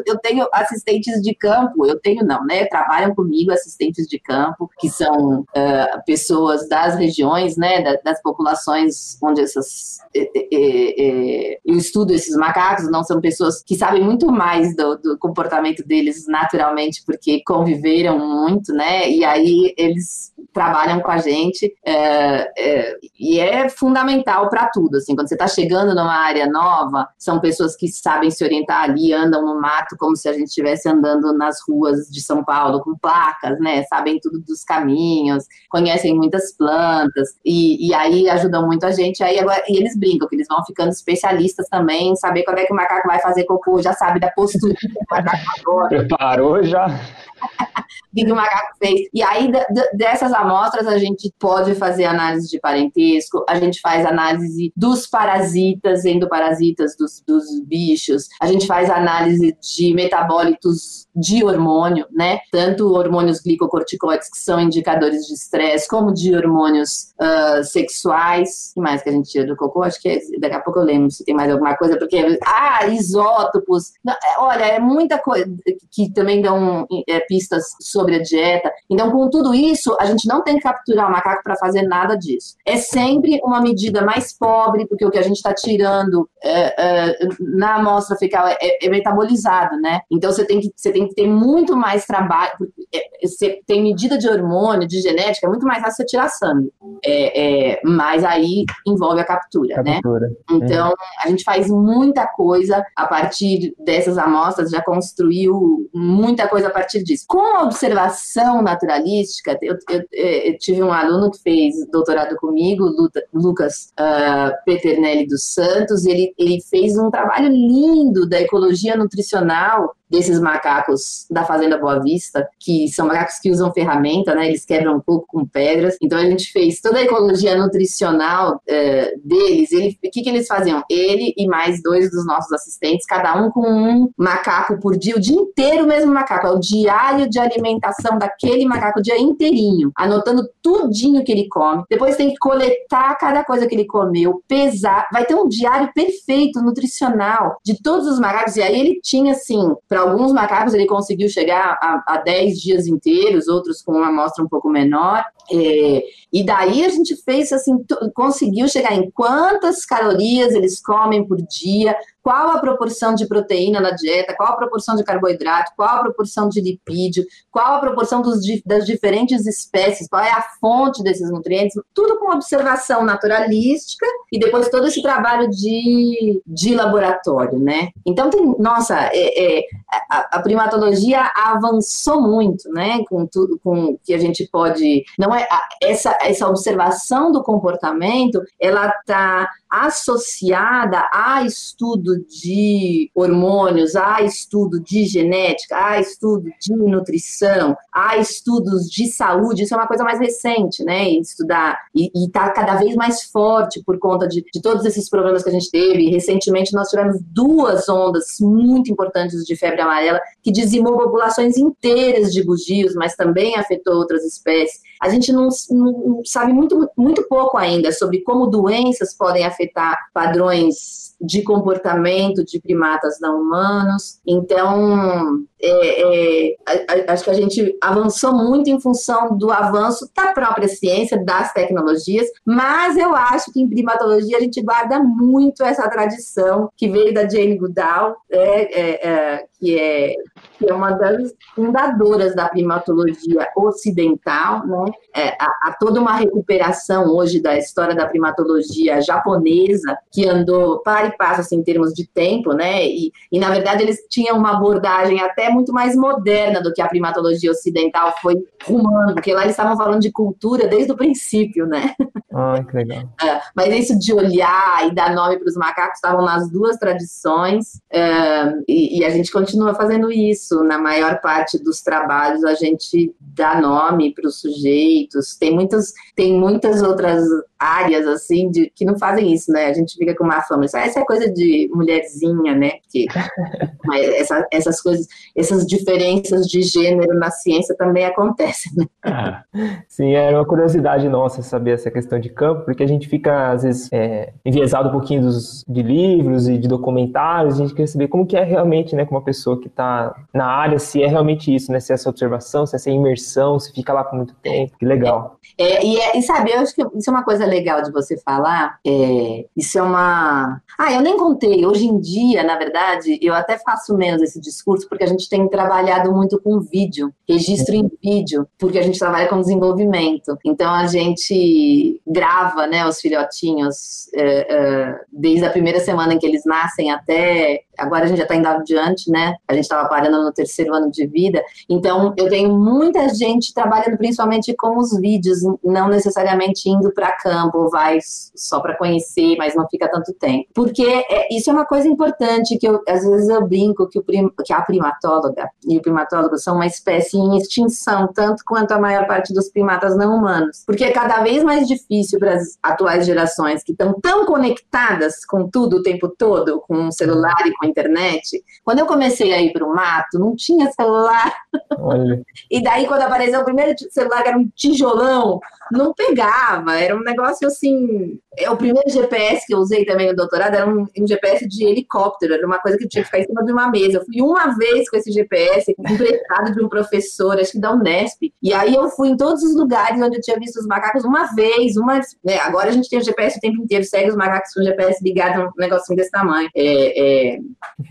Eu tenho assistentes de campo, eu tenho não, né? Trabalham comigo assistentes de campo, que são uh, pessoas das regiões, né? Das, das populações onde essas. eu estudo esses macacos, não são pessoas que sabem muito mais do, do comportamento deles naturalmente, porque conviveram muito, né? E aí eles trabalham com a gente é, é, e é fundamental para tudo. Assim, quando você está chegando numa área nova, são pessoas que sabem se orientar ali, andam no mato como se a gente estivesse andando nas ruas de São Paulo com placas, né? Sabem tudo dos caminhos, conhecem muitas plantas e, e aí ajudam muito a gente. Aí agora, e eles brincam que eles vão ficando especialistas também, saber quando é que o macaco vai fazer cocô, já sabe da postura. Preparou já? que o macaco fez. E aí, dessas amostras, a gente pode fazer análise de parentesco, a gente faz análise dos parasitas, endoparasitas dos, dos bichos, a gente faz análise de metabólitos de hormônio, né? Tanto hormônios glicocorticoides, que são indicadores de estresse, como de hormônios uh, sexuais. O que mais que a gente tira do cocô? Acho que é, daqui a pouco eu lembro se tem mais alguma coisa, porque. Ah, isótopos. É, olha, é muita coisa que também dão é, pistas sobre a dieta. Então, com tudo isso, a gente não tem que capturar o macaco para fazer nada disso. É sempre uma medida mais pobre, porque o que a gente está tirando é, é, na amostra fecal é, é, metabolizado, né? Então, você tem que, você tem que ter muito mais trabalho. É, você tem medida de hormônio, de genética, é muito mais fácil você tirar sangue. É, é, mas aí envolve a captura, né? captura. né? Então, a gente faz muita coisa a partir dessas amostras, já construiu muita coisa a partir disso. Com a observação naturalística, eu, eu, eu tive um aluno que fez doutorado comigo, Lucas uh, Peternelli dos Santos, ele, ele fez um trabalho lindo da ecologia nutricional desses macacos da Fazenda Boa Vista, que são macacos que usam ferramenta, né? Eles quebram um pouco com pedras. Então a gente fez toda a ecologia nutricional é, deles. Ele, o que, que eles faziam? Ele e mais dois dos nossos assistentes, cada um com um macaco por dia, o dia inteiro o mesmo macaco. É o diário de alimentação daquele macaco o dia inteirinho, anotando tudinho que ele come. Depois tem que coletar cada coisa que ele comeu, pesar. Vai ter um diário perfeito, nutricional, de todos os macacos. E aí ele tinha, assim, para alguns macacos, ele conseguiu chegar a, a 10 dias inteiros, outros com uma amostra um pouco menor. É, e daí a gente fez assim, conseguiu chegar em quantas calorias eles comem por dia, qual a proporção de proteína na dieta, qual a proporção de carboidrato, qual a proporção de lipídio, qual a proporção dos, das diferentes espécies, qual é a fonte desses nutrientes, tudo com observação naturalística e depois todo esse trabalho de, de laboratório, né? Então tem, nossa, é, é, a, a, primatologia avançou muito, né? Com tudo, com que a gente pode, não é essa essa observação do comportamento, ela está associada a estudo de hormônios, a estudo de genética, a estudo de nutrição, a estudos de saúde, isso é uma coisa mais recente, né? Estudar e está cada vez mais forte por conta de, de todos esses problemas que a gente teve. Recentemente nós tivemos duas ondas muito importantes de febre amarela que dizimou populações inteiras de bugios, mas também afetou outras espécies. A gente não, não sabe muito, muito pouco ainda sobre como doenças podem afetar padrões de comportamento de primatas não humanos. Então, é, é, acho que a gente avançou muito em função do avanço da própria ciência, das tecnologias, mas eu acho que em primatologia a gente guarda muito essa tradição que veio da Jane Goodall, é, é, é que é que é uma das fundadoras da primatologia ocidental, né? É, há, toda uma recuperação hoje da história da primatologia japonesa, que andou para e passo assim, em termos de tempo, né? E, e, na verdade, eles tinham uma abordagem até muito mais moderna do que a primatologia ocidental foi rumando, porque lá eles estavam falando de cultura desde o princípio, né? Ah, que legal. É, mas isso de olhar e dar nome para os macacos estavam nas duas tradições, é, e, e a gente continua fazendo isso na maior parte dos trabalhos a gente dá nome para os sujeitos. Tem muitas, tem muitas outras áreas assim de, que não fazem isso, né? A gente fica com uma fama, isso, ah, essa é coisa de mulherzinha, né? Que, essa, essas coisas, essas diferenças de gênero na ciência também acontecem, né? Ah, sim, é uma curiosidade nossa saber essa questão de campo, porque a gente fica às vezes é, enviesado um pouquinho dos, de livros e de documentários, a gente quer saber como que é realmente, né, com uma pessoa que está na área, se é realmente isso, né? Se é essa observação, se é essa imersão, se fica lá por muito tempo, que legal. É, e, é, e sabe, eu acho que isso é uma coisa legal de você falar. É, isso é uma. Ah, eu nem contei. Hoje em dia, na verdade, eu até faço menos esse discurso, porque a gente tem trabalhado muito com vídeo, registro em vídeo, porque a gente trabalha com desenvolvimento. Então a gente grava né, os filhotinhos é, é, desde a primeira semana em que eles nascem até agora a gente já está indo adiante, né? A gente estava parando no terceiro ano de vida. Então, eu tenho muita gente trabalhando principalmente com os vídeos, não necessariamente indo para campo, vai só para conhecer, mas não fica tanto tempo. Porque é, isso é uma coisa importante que eu, às vezes eu brinco que, o prim, que a primatóloga e o primatólogo são uma espécie em extinção, tanto quanto a maior parte dos primatas não humanos. Porque é cada vez mais difícil para as atuais gerações que estão tão conectadas com tudo o tempo todo, com o celular e com a internet. Quando eu comecei a ir para o mato, não tinha celular. Olha. E daí, quando apareceu o primeiro celular, que era um tijolão, não pegava. Era um negócio assim. É, o primeiro GPS que eu usei também no doutorado era um, um GPS de helicóptero, era uma coisa que tinha que ficar em cima de uma mesa. Eu fui uma vez com esse GPS, emprestado de um professor, acho que da Unesp. E aí eu fui em todos os lugares onde eu tinha visto os macacos uma vez, uma. Né, agora a gente tem o GPS o tempo inteiro, segue os macacos com o GPS ligado um negocinho desse tamanho. É, é,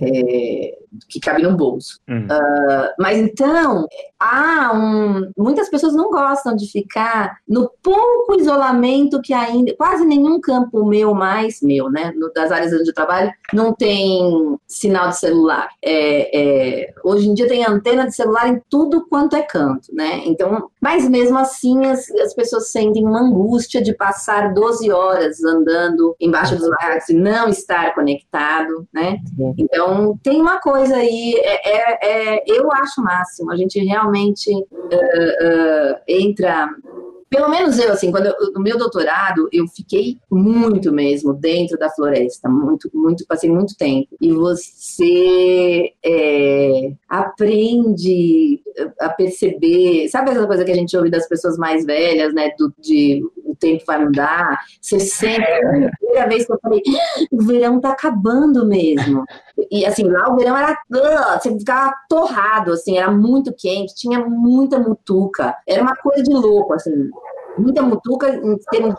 é, que cabe no bolso. Uhum. Uh, mas então, há um. Muitas pessoas não gostam de ficar no pouco isolamento que ainda. Quase nenhum campo meu mais, meu, né? No, das áreas onde eu trabalho, não tem sinal de celular. É, é, hoje em dia tem antena de celular em tudo quanto é canto, né? Então, mas mesmo assim, as, as pessoas sentem uma angústia de passar 12 horas andando embaixo dos barracos e não estar conectado, né? Então, tem uma coisa aí, é, é, é eu acho máximo, a gente realmente uh, uh, entra pelo menos eu, assim, quando eu, no meu doutorado, eu fiquei muito mesmo dentro da floresta, muito, muito, passei muito tempo. E você é, aprende a perceber, sabe essa coisa que a gente ouve das pessoas mais velhas, né, do, de o tempo vai mudar, você sente, a primeira vez que eu falei, ah, o verão tá acabando mesmo. E assim, lá o verão era, uh, você ficava torrado, assim, era muito quente, tinha muita mutuca, era uma coisa de louco, assim muita mutuca em termos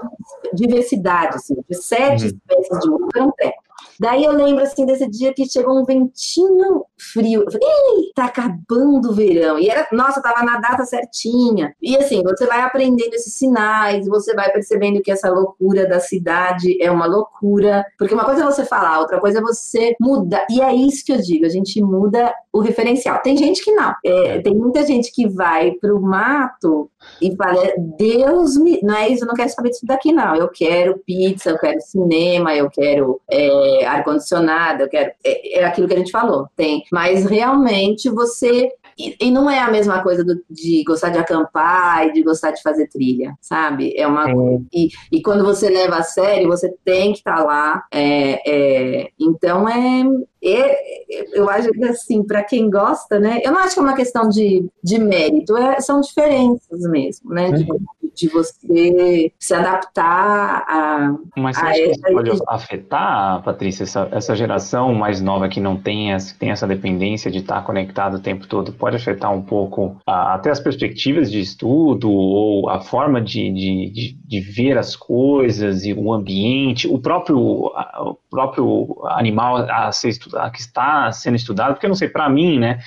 de diversidade, assim, de sete uhum. espécies de mutuca, não tem. Daí eu lembro assim desse dia que chegou um ventinho frio. Eu Ei, tá acabando o verão. E era, nossa, tava na data certinha. E assim, você vai aprendendo esses sinais, você vai percebendo que essa loucura da cidade é uma loucura. Porque uma coisa é você falar, outra coisa é você mudar. E é isso que eu digo, a gente muda o referencial. Tem gente que não. É, tem muita gente que vai pro mato e fala, Deus me. Não é isso, eu não quero saber disso daqui, não. Eu quero pizza, eu quero cinema, eu quero. É, ar-condicionado, eu quero. É, é, aquilo que a gente falou, tem. Mas realmente você. E, e não é a mesma coisa do, de gostar de acampar e de gostar de fazer trilha, sabe? É uma. É. E, e quando você leva a sério, você tem que estar tá lá. É, é, então é, é, eu acho que assim, para quem gosta, né? Eu não acho que é uma questão de, de mérito, é, são diferenças mesmo, né? De, de você se adaptar a. Mas você a acha que pode afetar, Patrícia, essa, essa geração mais nova que não tem, essa, tem essa dependência de estar conectado o tempo todo? Pode afetar um pouco a, até as perspectivas de estudo ou a forma de, de, de, de ver as coisas e o ambiente, o próprio, a, o próprio animal a ser estudado, que está sendo estudado? Porque eu não sei, para mim, né?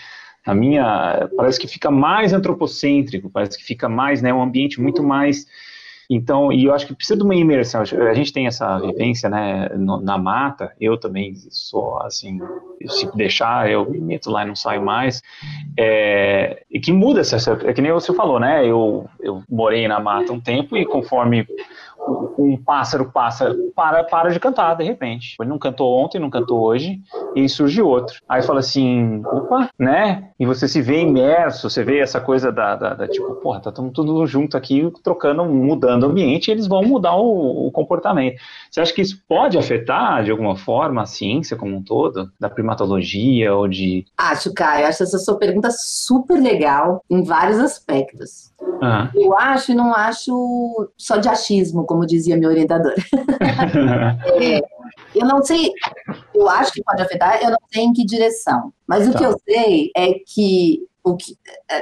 A minha parece que fica mais antropocêntrico, parece que fica mais, né, um ambiente muito mais então, e eu acho que precisa de uma imersão. A gente tem essa vivência, né, na mata. Eu também sou assim, se deixar, eu me meto lá e não saio mais. É, e que muda essa, é que nem você falou, né? Eu, eu morei na mata um tempo e conforme um pássaro passa, para, para de cantar de repente. Ele não cantou ontem, não cantou hoje, e surge outro. Aí fala assim, opa, né? E você se vê imerso, você vê essa coisa da, da, da tipo, porra, tá tudo junto aqui, trocando, mudando o ambiente, e eles vão mudar o, o, comportamento. Você acha que isso pode afetar, de alguma forma, a ciência como um todo? Da primatologia ou de... Acho, Caio, acho essa sua pergunta super legal em vários aspectos. Eu acho e não acho só de achismo, como dizia meu orientador. é, eu não sei, eu acho que pode afetar, eu não sei em que direção. Mas o tá. que eu sei é que o que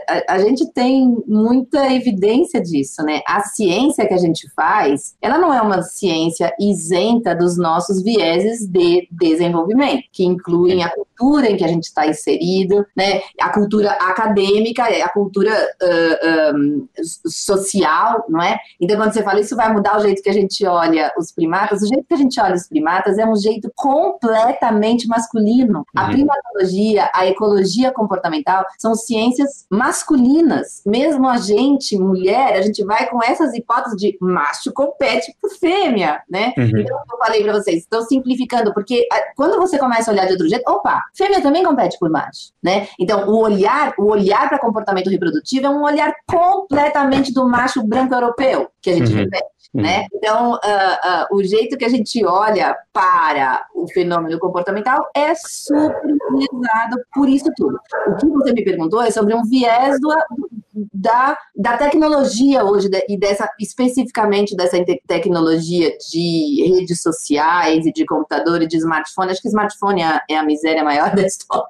a, a, gente tem muita evidência disso, né? A ciência que a gente faz, ela não é uma ciência isenta dos nossos vieses de desenvolvimento, que incluem a cultura em que a gente está inserido, né? A cultura acadêmica, a cultura uh, um, social, não é? Então, quando você fala isso vai mudar o jeito que a gente olha os primatas, o jeito que a gente olha os primatas é um jeito completamente masculino. A uhum. primatologia, a ecologia comportamental são ciências masculinas. Mesmo a gente, mulher, a gente vai com essas hipóteses de macho compete por fêmea, né? Uhum. Então, eu falei para vocês, estou simplificando, porque quando você começa a olhar de outro jeito, opa, fêmea também compete por macho, né? Então, o olhar, o olhar para comportamento reprodutivo é um olhar completamente do macho branco europeu que a gente uhum. repete. Uhum. Né? Então, uh, uh, o jeito que a gente olha para o fenômeno comportamental é super utilizado por isso tudo. O que você me perguntou é sobre um viés do, da, da tecnologia hoje e dessa especificamente dessa tecnologia de redes sociais e de computador e de smartphone. Acho que smartphone é, é a miséria maior da história.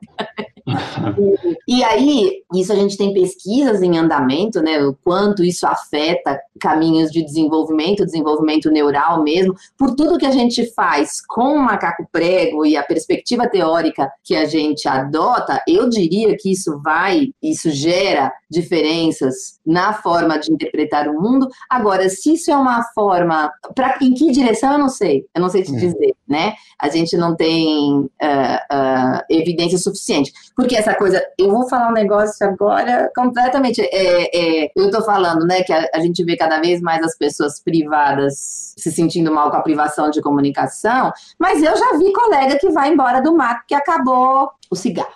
E, e, aí, isso a gente tem pesquisas em andamento, né? O quanto isso afeta caminhos de desenvolvimento, desenvolvimento neural mesmo, por tudo que a gente faz com o macaco prego e a perspectiva teórica que a gente adota, eu diria que isso vai, isso gera diferenças na forma de interpretar o mundo. Agora, se isso é uma forma, pra, em que direção eu não sei, eu não sei te hum. dizer, né? A gente não tem uh, uh, evidência suficiente. Porque essa coisa, eu vou falar um negócio agora completamente. É, é, eu tô falando, né, que a, a gente vê cada vez mais as pessoas privadas se sentindo mal com a privação de comunicação, mas eu já vi colega que vai embora do mato que acabou o cigarro.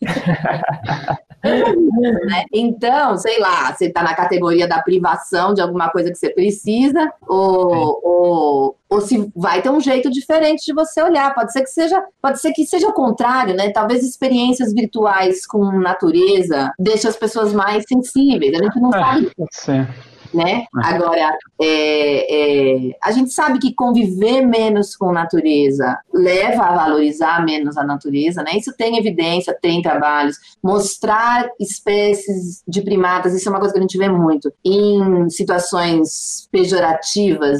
né? Então, sei lá, você está na categoria da privação de alguma coisa que você precisa, ou, ou, ou se vai ter um jeito diferente de você olhar. Pode ser que seja, pode ser que seja o contrário, né? Talvez experiências virtuais com natureza deixem as pessoas mais sensíveis. A gente não é, sabe. Pode ser né? Agora, é, é, a gente sabe que conviver menos com a natureza leva a valorizar menos a natureza, né? Isso tem evidência, tem trabalhos. Mostrar espécies de primatas, isso é uma coisa que a gente vê muito. Em situações pejorativas,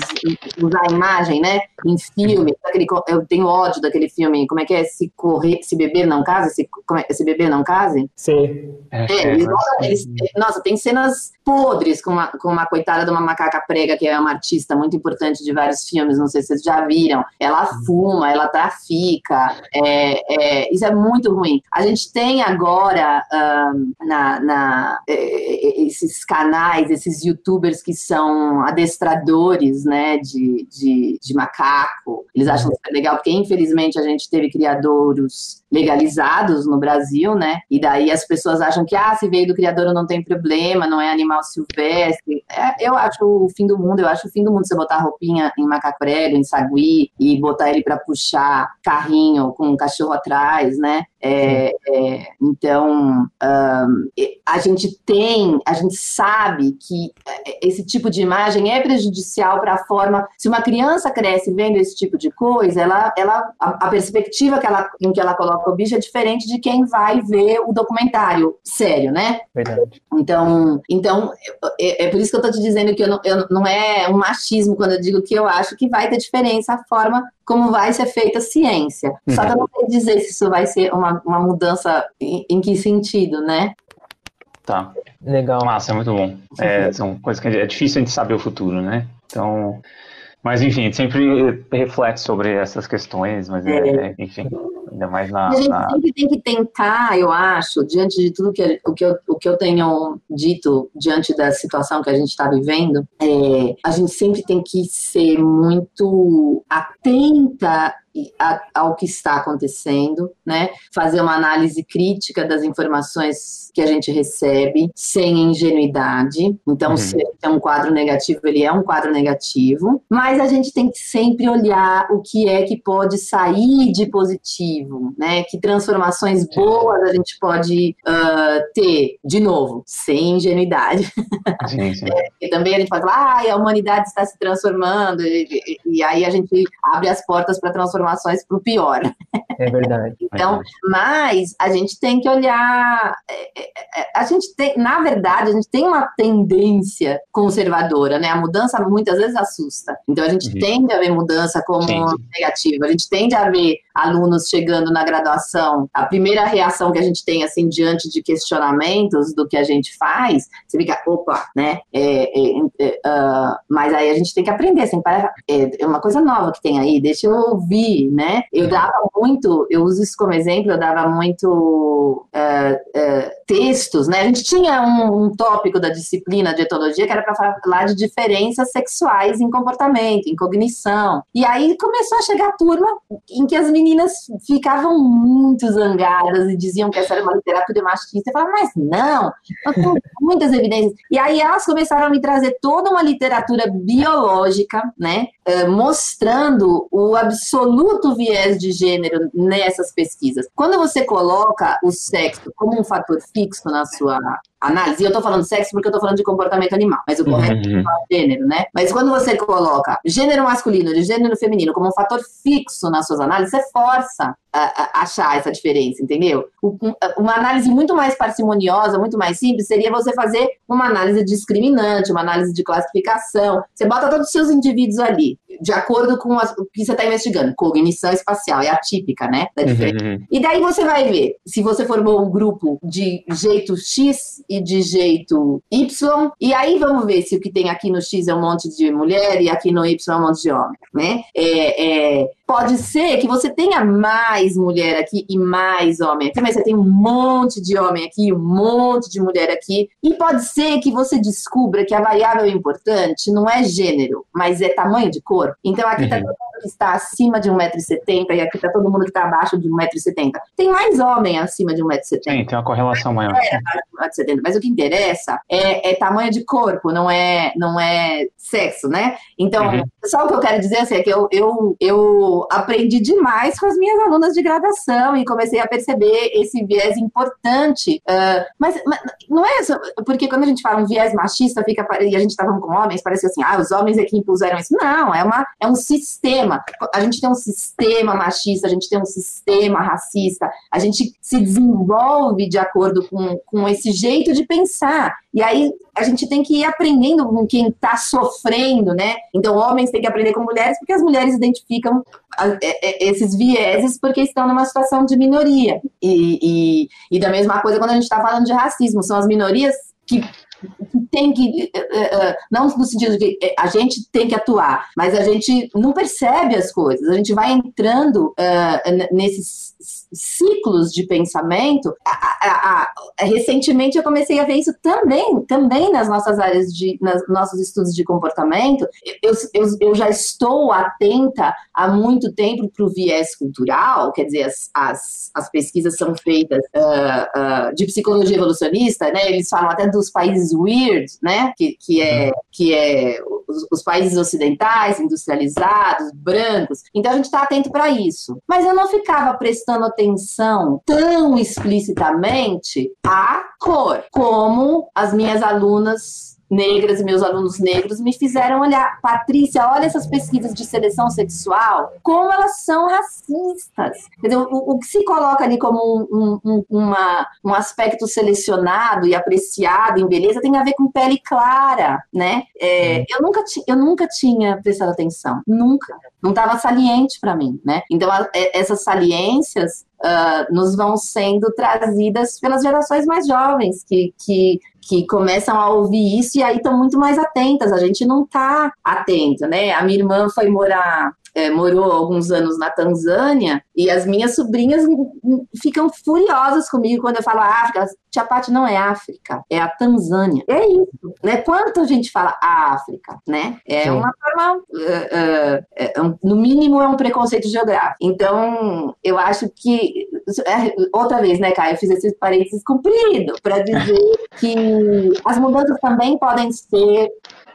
usar a imagem, né? Em filme, aquele, eu tenho ódio daquele filme, como é que é? Se correr, se beber não case? Se, é, se beber não case? Sim. É, é, eles, eles, nossa, tem cenas podres com uma, com uma coitada de uma macaca prega, que é uma artista muito importante de vários filmes, não sei se vocês já viram. Ela fuma, ela trafica, é, é, isso é muito ruim. A gente tem agora um, na, na é, é, esses canais, esses youtubers que são adestradores né, de, de, de macaco, eles acham super legal, porque infelizmente a gente teve criadouros legalizados no Brasil, né? E daí as pessoas acham que, ah, se veio do criador não tem problema, não é animal silvestre. É, eu acho o fim do mundo, eu acho o fim do mundo você botar roupinha em macaco em sagui, e botar ele para puxar carrinho com um cachorro atrás, né? É, é, então, um, a gente tem, a gente sabe que é, esse tipo de imagem é prejudicial para a forma. Se uma criança cresce vendo esse tipo de coisa, ela, ela, a, a, perspectiva que ela, em que ela coloca o bicho é diferente de quem vai ver o documentário sério, né? Verdade. Então, então é, é por isso que eu estou te dizendo que eu não, eu, não é um machismo quando eu digo que eu acho que vai ter diferença a forma como vai ser feita a ciência. Uhum. Só que eu não sei dizer se isso vai ser uma, uma mudança em, em que sentido, né? Tá. Legal. Massa, muito bom. É, são coisas que é difícil a gente saber o futuro, né? Então, mas enfim, a gente sempre reflete sobre essas questões, mas é, é, enfim, ainda mais na. A gente na... sempre tem que tentar, eu acho, diante de tudo que, o, que eu, o que eu tenho dito, diante da situação que a gente está vivendo, é, a gente sempre tem que ser muito atenta ao que está acontecendo, né? Fazer uma análise crítica das informações que a gente recebe, sem ingenuidade. Então, uhum. se é um quadro negativo, ele é um quadro negativo. Mas a gente tem que sempre olhar o que é que pode sair de positivo, né? Que transformações boas a gente pode uh, ter, de novo, sem ingenuidade. Sim, sim. É, e também a gente falar, ah, a humanidade está se transformando, e, e, e aí a gente abre as portas para transformar transformações para o pior. É verdade. Então, mas a gente tem que olhar. É, é, é, a gente tem, na verdade, a gente tem uma tendência conservadora, né? A mudança muitas vezes assusta. Então a gente uhum. tende a ver mudança como negativa. A gente tende a ver alunos chegando na graduação. A primeira reação que a gente tem, assim, diante de questionamentos do que a gente faz, você fica, opa, né? É, é, uh, mas aí a gente tem que aprender, assim, para, é, uma coisa nova que tem aí, deixa eu ouvir, né? Eu uhum. dava muito, eu uso isso como exemplo, eu dava muito uh, uh, textos, né? A gente tinha um, um tópico da disciplina de etologia que era para falar de diferenças sexuais em comportamento, em cognição. E aí começou a chegar a turma em que as meninas ficavam muito zangadas e diziam que essa era uma literatura machista. Eu falava, mas não, eu tenho muitas evidências. E aí elas começaram a me trazer toda uma literatura biológica, né? Eh, mostrando o absoluto viés de gênero nessas pesquisas. Quando você coloca o sexo como um fator fixo na sua análise, e eu estou falando sexo porque eu estou falando de comportamento animal, mas o correto uhum. é gênero, né? Mas quando você coloca gênero masculino e gênero feminino como um fator fixo nas suas análises, você força achar essa diferença, entendeu? Uma análise muito mais parcimoniosa, muito mais simples, seria você fazer uma análise discriminante, uma análise de classificação. Você bota todos os seus indivíduos ali, de acordo com as, o que você está investigando. Cognição espacial, é atípica, né? Da uhum. E daí você vai ver, se você formou um grupo de jeito X e de jeito Y, e aí vamos ver se o que tem aqui no X é um monte de mulher e aqui no Y é um monte de homem, né? É, é, pode ser que você tenha mais mulher aqui e mais homem aqui, mas você tem um monte de homem aqui, um monte de mulher aqui, e pode ser que você descubra que a variável importante não é gênero, mas é tamanho de corpo. Então aqui está uhum. todo mundo que está acima de 1,70m e aqui está todo mundo que está abaixo de 1,70m. Tem mais homem acima de 1,70m. Sim, tem uma correlação maior. É, mas o que interessa é, é, tamanho de corpo, não é, não é sexo, né? Então, uhum. só o que eu quero dizer assim, é que eu, eu, eu aprendi demais com as minhas alunas de graduação e comecei a perceber esse viés importante. Uh, mas, mas, não é isso, porque quando a gente fala um viés machista, fica, e a gente está falando com homens, parece assim, ah, os homens é que impuseram isso. Não, é, uma, é um sistema. A gente tem um sistema machista, a gente tem um sistema racista, a gente se desenvolve de acordo com, com esse jeito de pensar. E aí a gente tem que ir aprendendo com quem está sofrendo, né? Então, homens têm que aprender com mulheres, porque as mulheres identificam esses vieses porque estão numa situação de minoria. E, e, e da mesma coisa quando a gente está falando de racismo, são as minorias que tem que, não no sentido de que a gente tem que atuar, mas a gente não percebe as coisas, a gente vai entrando nesses ciclos de pensamento. A, a, a, recentemente eu comecei a ver isso também, também nas nossas áreas de, nos nossos estudos de comportamento. Eu, eu, eu já estou atenta há muito tempo para o viés cultural, quer dizer, as, as, as pesquisas são feitas uh, uh, de psicologia evolucionista, né? Eles falam até dos países weird, né? Que, que é, que é os, os países ocidentais, industrializados, brancos. Então a gente está atento para isso. Mas eu não ficava prestando atenção tão explicitamente à cor, como as minhas alunas negras e meus alunos negros me fizeram olhar. Patrícia, olha essas pesquisas de seleção sexual, como elas são racistas. Dizer, o, o que se coloca ali como um, um, uma, um aspecto selecionado e apreciado em beleza tem a ver com pele clara, né? É, eu, nunca eu nunca tinha prestado atenção, nunca. Não estava saliente para mim, né? Então, a, é, essas saliências uh, nos vão sendo trazidas pelas gerações mais jovens, que, que, que começam a ouvir isso e aí estão muito mais atentas. A gente não está atento, né? A minha irmã foi morar é, morou alguns anos na Tanzânia e as minhas sobrinhas ficam furiosas comigo quando eu falo África. Tia Pati não é África, é a Tanzânia. É isso, né? Quanto a gente fala África, né? É Sim. uma forma, uh, uh, uh, no mínimo, é um preconceito geográfico. Então, eu acho que é, outra vez, né, Caio, eu fiz esse parênteses comprido para dizer que as mudanças também podem ser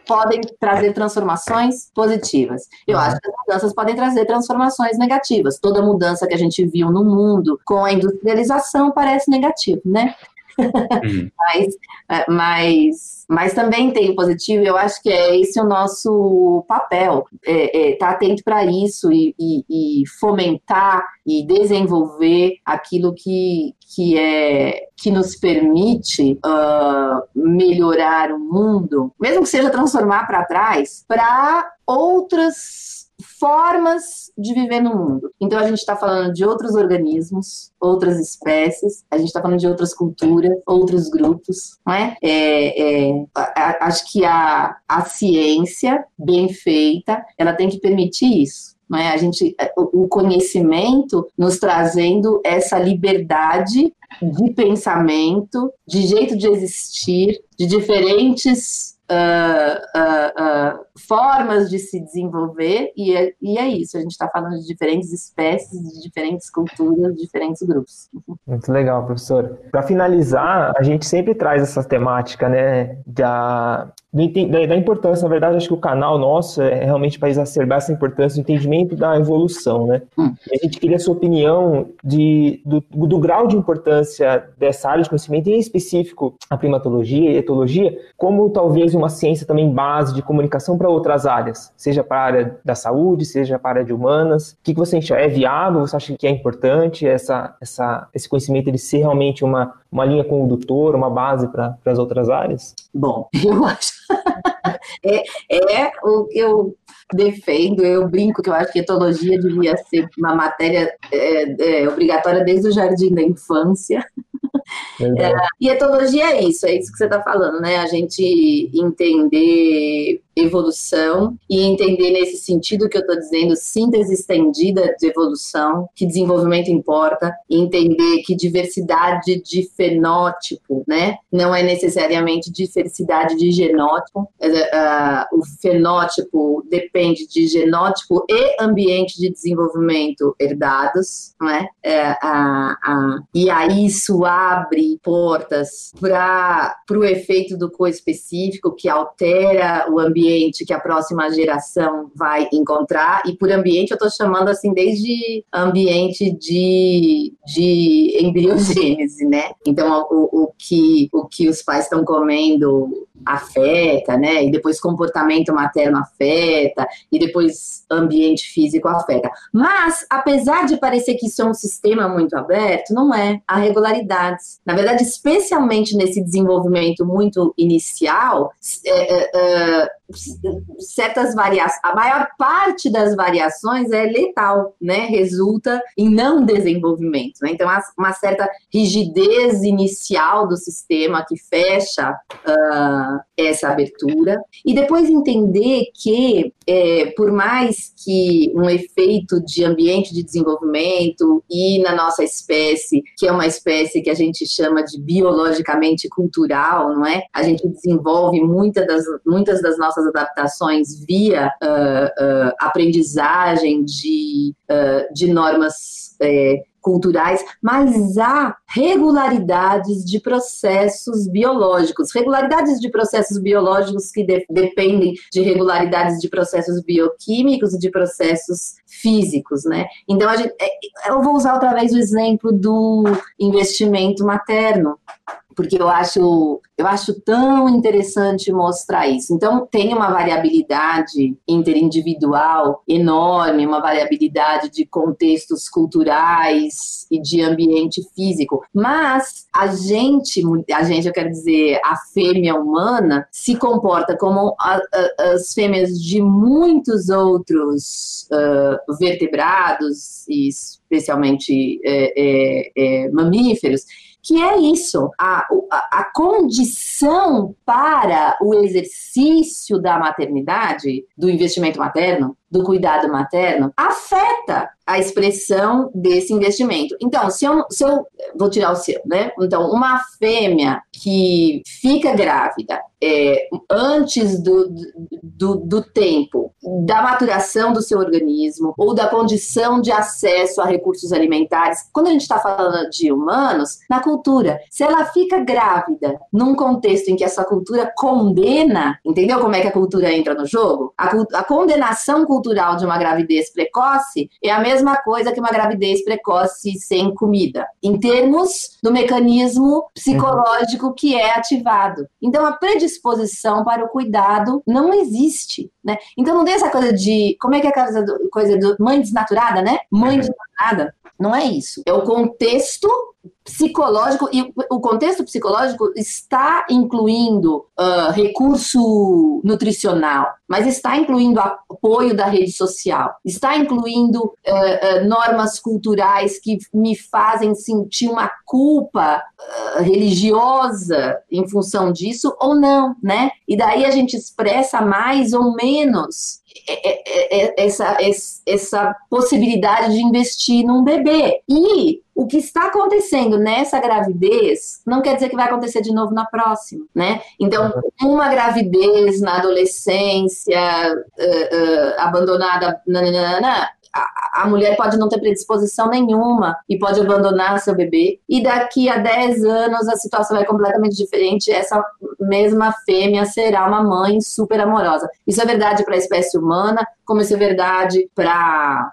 podem trazer transformações positivas. Eu acho que as mudanças podem trazer transformações negativas. Toda mudança que a gente viu no mundo com a industrialização parece negativo, né? Uhum. mas, é, mas, mas também tem positivo, eu acho que é esse o nosso papel, é, é, tá atento para isso e, e, e fomentar e desenvolver aquilo que, que é que nos permite uh, melhorar o mundo, mesmo que seja transformar para trás, para outras formas de viver no mundo. Então a gente está falando de outros organismos, outras espécies, a gente está falando de outras culturas, outros grupos, não é? é, é a, acho que a, a ciência bem feita, ela tem que permitir isso. Não é? A gente, o conhecimento nos trazendo essa liberdade de pensamento, de jeito de existir, de diferentes uh, uh, formas de se desenvolver, e é, e é isso, a gente está falando de diferentes espécies, de diferentes culturas, de diferentes grupos. Muito legal, professor. Para finalizar, a gente sempre traz essa temática, né, da, da, importância, na verdade, acho que o canal nosso é realmente para exacerbar essa importância do entendimento da evolução, né? Hum. E a gente queria a sua opinião de, do, do, grau de importância dessa área de conhecimento, em específico a primatologia e etologia, como talvez uma ciência também base de comunicação para outras áreas, seja para a área da saúde, seja para a área de humanas. O que, que você acha? É viável? Você acha que é importante essa, essa, esse conhecimento ele ser realmente uma, uma linha condutora, uma base para as outras áreas? Bom, eu acho. é, é o que eu defendo, eu brinco que eu acho que etologia devia ser uma matéria é, é, obrigatória desde o jardim da infância. É, e etologia é isso, é isso que você está falando, né? A gente entender evolução e entender nesse sentido que eu estou dizendo, síntese estendida de evolução, que desenvolvimento importa, entender que diversidade de fenótipo, né, não é necessariamente diversidade de genótipo, uh, o fenótipo depende de genótipo e ambiente de desenvolvimento herdados, né, e aí isso abre portas para o efeito do co-específico que altera o ambiente que a próxima geração vai encontrar. E por ambiente eu estou chamando assim desde ambiente de, de embriogênese, né? Então o, o, que, o que os pais estão comendo afeta, né? E depois comportamento materno afeta, e depois ambiente físico afeta. Mas, apesar de parecer que isso é um sistema muito aberto, não é. Há regularidades. Na verdade, especialmente nesse desenvolvimento muito inicial, é, é, é, certas variações, a maior parte das variações é letal, né? Resulta em não desenvolvimento. Né? Então, há uma certa rigidez inicial do sistema que fecha. Uh, essa abertura e depois entender que, é, por mais que um efeito de ambiente de desenvolvimento e na nossa espécie, que é uma espécie que a gente chama de biologicamente cultural, não é? A gente desenvolve muitas das, muitas das nossas adaptações via uh, uh, aprendizagem de, uh, de normas é, culturais, mas há regularidades de processos biológicos, regularidades de processos biológicos que de, dependem de regularidades de processos bioquímicos e de processos físicos, né? Então, gente, é, eu vou usar outra vez o exemplo do investimento materno porque eu acho, eu acho tão interessante mostrar isso. Então, tem uma variabilidade interindividual enorme, uma variabilidade de contextos culturais e de ambiente físico, mas a gente, a gente, eu quero dizer, a fêmea humana se comporta como a, a, as fêmeas de muitos outros uh, vertebrados, e especialmente é, é, é, mamíferos, que é isso, a, a, a, condição para o exercício da maternidade, do investimento materno, do cuidado materno, afeta a expressão desse investimento. Então, se eu, se eu vou tirar o seu, né? Então, uma fêmea que fica grávida é, antes do, do, do tempo da maturação do seu organismo ou da condição de acesso a recursos alimentares. Quando a gente está falando de humanos, na cultura, se ela fica grávida num contexto em que essa cultura condena, entendeu como é que a cultura entra no jogo? A, a condenação cultural de uma gravidez precoce é a mesma coisa que uma gravidez precoce sem comida, em termos do mecanismo psicológico que é ativado. Então, a predisposição para o cuidado não existe, né? Então, não tem essa coisa de. Como é que é a coisa do, coisa do mãe desnaturada, né? Mãe desnaturada. Não é isso. É o contexto psicológico e o contexto psicológico está incluindo uh, recurso nutricional, mas está incluindo apoio da rede social, está incluindo uh, uh, normas culturais que me fazem sentir uma culpa religiosa em função disso ou não, né? E daí a gente expressa mais ou menos é, é, é, essa, essa possibilidade de investir num bebê. E o que está acontecendo nessa gravidez não quer dizer que vai acontecer de novo na próxima, né? Então, uma gravidez na adolescência, uh, uh, abandonada, nananana, a mulher pode não ter predisposição nenhuma e pode abandonar seu bebê. E daqui a 10 anos a situação é completamente diferente. Essa mesma fêmea será uma mãe super amorosa. Isso é verdade para a espécie humana, como isso é verdade para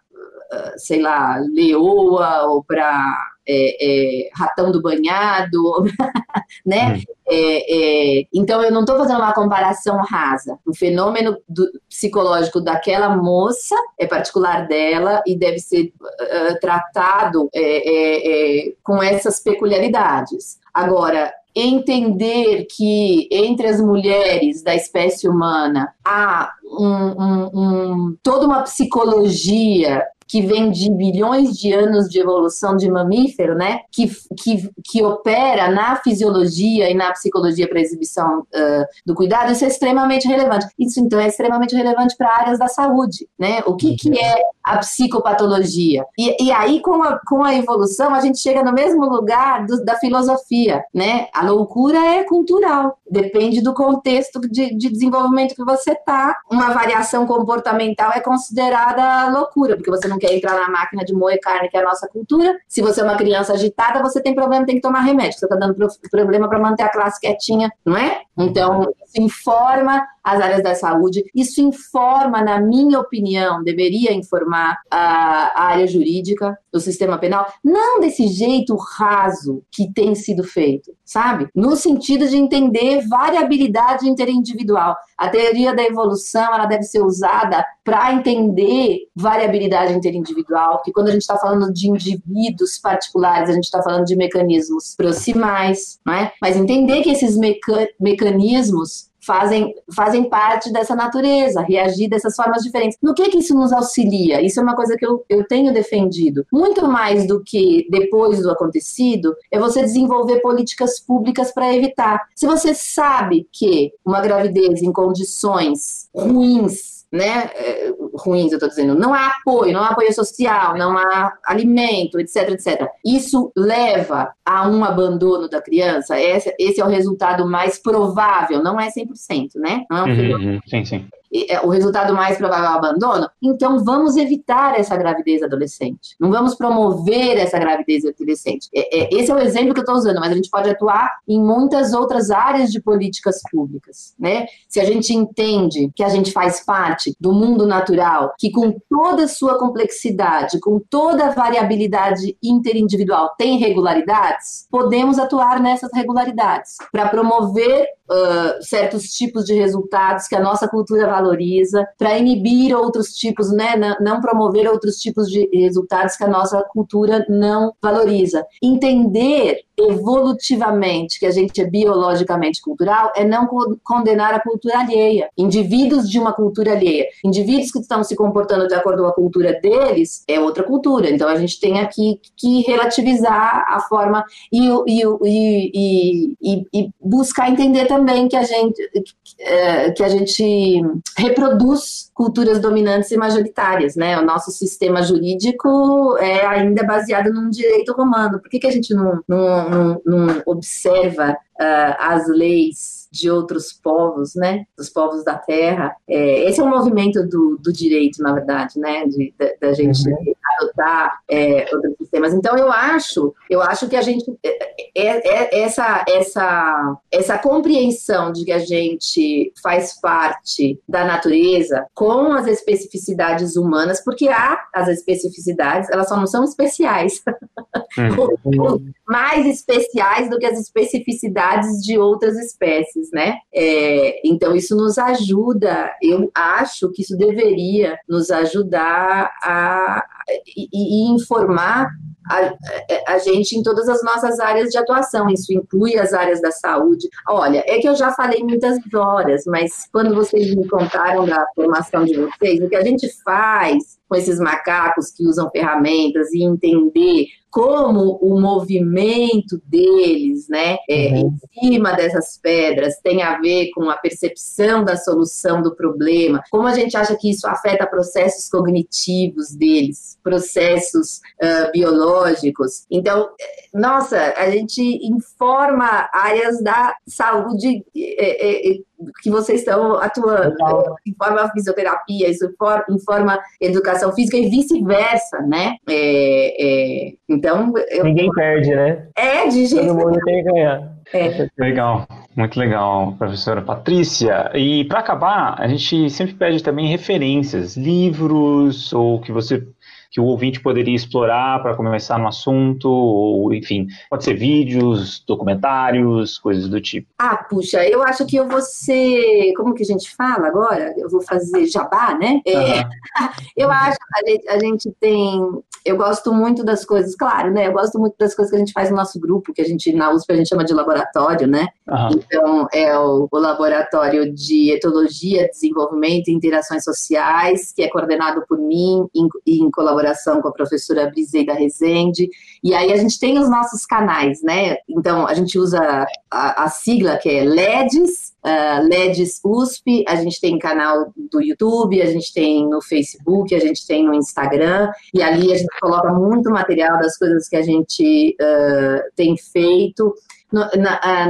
sei lá, leoa ou para é, é, ratão do banhado, né? Hum. É, é, então eu não estou fazendo uma comparação rasa. O fenômeno do, psicológico daquela moça é particular dela e deve ser uh, tratado é, é, com essas peculiaridades. Agora, entender que entre as mulheres da espécie humana há um, um, um, toda uma psicologia que vem de bilhões de anos de evolução de mamífero, né? Que, que, que opera na fisiologia e na psicologia para exibição uh, do cuidado, isso é extremamente relevante. Isso, então, é extremamente relevante para áreas da saúde, né? O que, que é a psicopatologia? E, e aí, com a, com a evolução, a gente chega no mesmo lugar do, da filosofia, né? A loucura é cultural, depende do contexto de, de desenvolvimento que você está. Uma variação comportamental é considerada loucura, porque você não quer entrar na máquina de moer carne, que é a nossa cultura. Se você é uma criança agitada, você tem problema, tem que tomar remédio. Você está dando problema para manter a classe quietinha, não é? Então, isso informa as áreas da saúde, isso informa, na minha opinião, deveria informar a, a área jurídica, o sistema penal, não desse jeito raso que tem sido feito, sabe? No sentido de entender variabilidade interindividual. A teoria da evolução ela deve ser usada para entender variabilidade interindividual, porque quando a gente está falando de indivíduos particulares, a gente está falando de mecanismos proximais, não é? Mas entender que esses meca mecanismos fazem, fazem parte dessa natureza, reagir dessas formas diferentes. No que que isso nos auxilia? Isso é uma coisa que eu, eu tenho defendido. Muito mais do que depois do acontecido, é você desenvolver políticas públicas para evitar. Se você sabe que uma gravidez em condições ruins né, é, ruins, eu estou dizendo, não há apoio, não há apoio social, não há alimento, etc, etc. Isso leva a um abandono da criança, esse, esse é o resultado mais provável, não é 100%, né? Não é um uhum, sim, sim. É, o resultado mais provável é o abandono, então vamos evitar essa gravidez adolescente. Não vamos promover essa gravidez adolescente. É, é, esse é o exemplo que eu estou usando, mas a gente pode atuar em muitas outras áreas de políticas públicas. Né? Se a gente entende que a gente faz parte do mundo natural, que com toda a sua complexidade, com toda a variabilidade interindividual tem regularidades, podemos atuar nessas regularidades para promover uh, certos tipos de resultados que a nossa cultura valoriza, para inibir outros tipos, né, não promover outros tipos de resultados que a nossa cultura não valoriza. Entender evolutivamente que a gente é biologicamente cultural é não condenar a cultura alheia. Indivíduos de uma cultura alheia, indivíduos que estão se comportando de acordo com a cultura deles, é outra cultura. Então a gente tem aqui que relativizar a forma e, e, e, e buscar entender também que a gente é, que a gente reproduz culturas dominantes e majoritárias, né? O nosso sistema jurídico é ainda baseado num direito romano. Por que, que a gente não, não, não, não observa uh, as leis de outros povos, né? Dos povos da Terra. É, esse é um movimento do, do direito, na verdade, né? De, da, gente uhum. adotar é, outros sistemas. Então, eu acho, eu acho que a gente é, é, é, essa, essa, essa compreensão de que a gente faz parte da natureza com as especificidades humanas, porque há as especificidades, elas só não são especiais. Hum. Mais especiais do que as especificidades de outras espécies, né? É, então, isso nos ajuda, eu acho que isso deveria nos ajudar a, e, e informar a, a, gente em todas as nossas áreas de atuação. Isso inclui as áreas da saúde. Olha, é que eu já falei muitas horas, mas quando vocês me contaram da formação de vocês, o que a gente faz com esses macacos que usam ferramentas e entender como o movimento deles, né, é, uhum. em cima dessas pedras, tem a ver com a percepção da solução do problema, como a gente acha que isso afeta processos cognitivos deles, processos uh, biológicos. Então, nossa, a gente informa áreas da saúde. É, é, que vocês estão atuando, informa fisioterapia, isso informa educação física e vice-versa, né? É, é, então. Eu... Ninguém perde, né? É, de jeito Todo mundo tem que ganhar. É. Legal, muito legal, professora Patrícia. E para acabar, a gente sempre pede também referências, livros ou que você que o ouvinte poderia explorar para começar no assunto, ou enfim, pode ser vídeos, documentários, coisas do tipo. Ah, puxa, eu acho que eu vou ser, como que a gente fala agora? Eu vou fazer jabá, né? É, uhum. eu acho, a gente, a gente tem, eu gosto muito das coisas, claro, né? Eu gosto muito das coisas que a gente faz no nosso grupo, que a gente, na USP, a gente chama de laboratório, né? Uhum. Então, é o, o laboratório de etologia, desenvolvimento e interações sociais, que é coordenado por mim em, em colaboração com a professora Briseida Rezende. E aí a gente tem os nossos canais, né? Então a gente usa a, a sigla que é LEDs, uh, LEDs USP, a gente tem canal do YouTube, a gente tem no Facebook, a gente tem no Instagram, e ali a gente coloca muito material das coisas que a gente uh, tem feito. ah,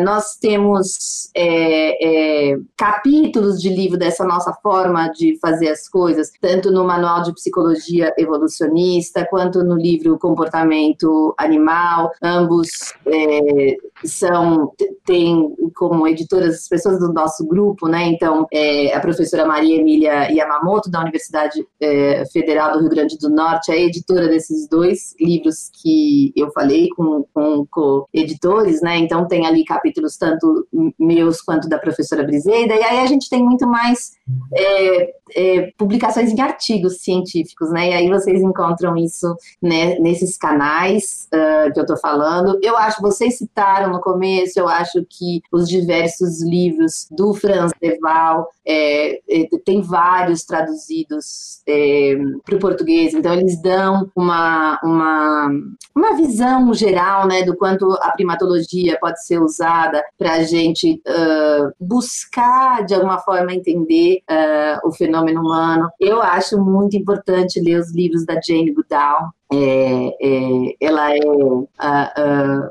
nós temos é, é, capítulos de livro dessa nossa forma de fazer as coisas, tanto no Manual de Psicologia Evolucionista, quanto no livro Comportamento Animal. Ambos é, são, tem como editoras as pessoas do nosso grupo, né? Então, é, a professora Maria Emília Yamamoto, da Universidade é, Federal do Rio Grande do Norte, é editora desses dois livros que eu falei com, com, com editores, né? Então, então, tem ali capítulos tanto meus quanto da professora Briseida, e aí a gente tem muito mais é, é, publicações em artigos científicos, né? E aí vocês encontram isso né, nesses canais uh, que eu estou falando. Eu acho, vocês citaram no começo, eu acho que os diversos livros do Franz Deval, é, é, tem vários traduzidos é, para o português, então eles dão uma, uma, uma visão geral né, do quanto a primatologia pode ser usada para a gente uh, buscar, de alguma forma, entender uh, o fenômeno humano. Eu acho muito importante ler os livros da Jane Goodall, é, é, ela é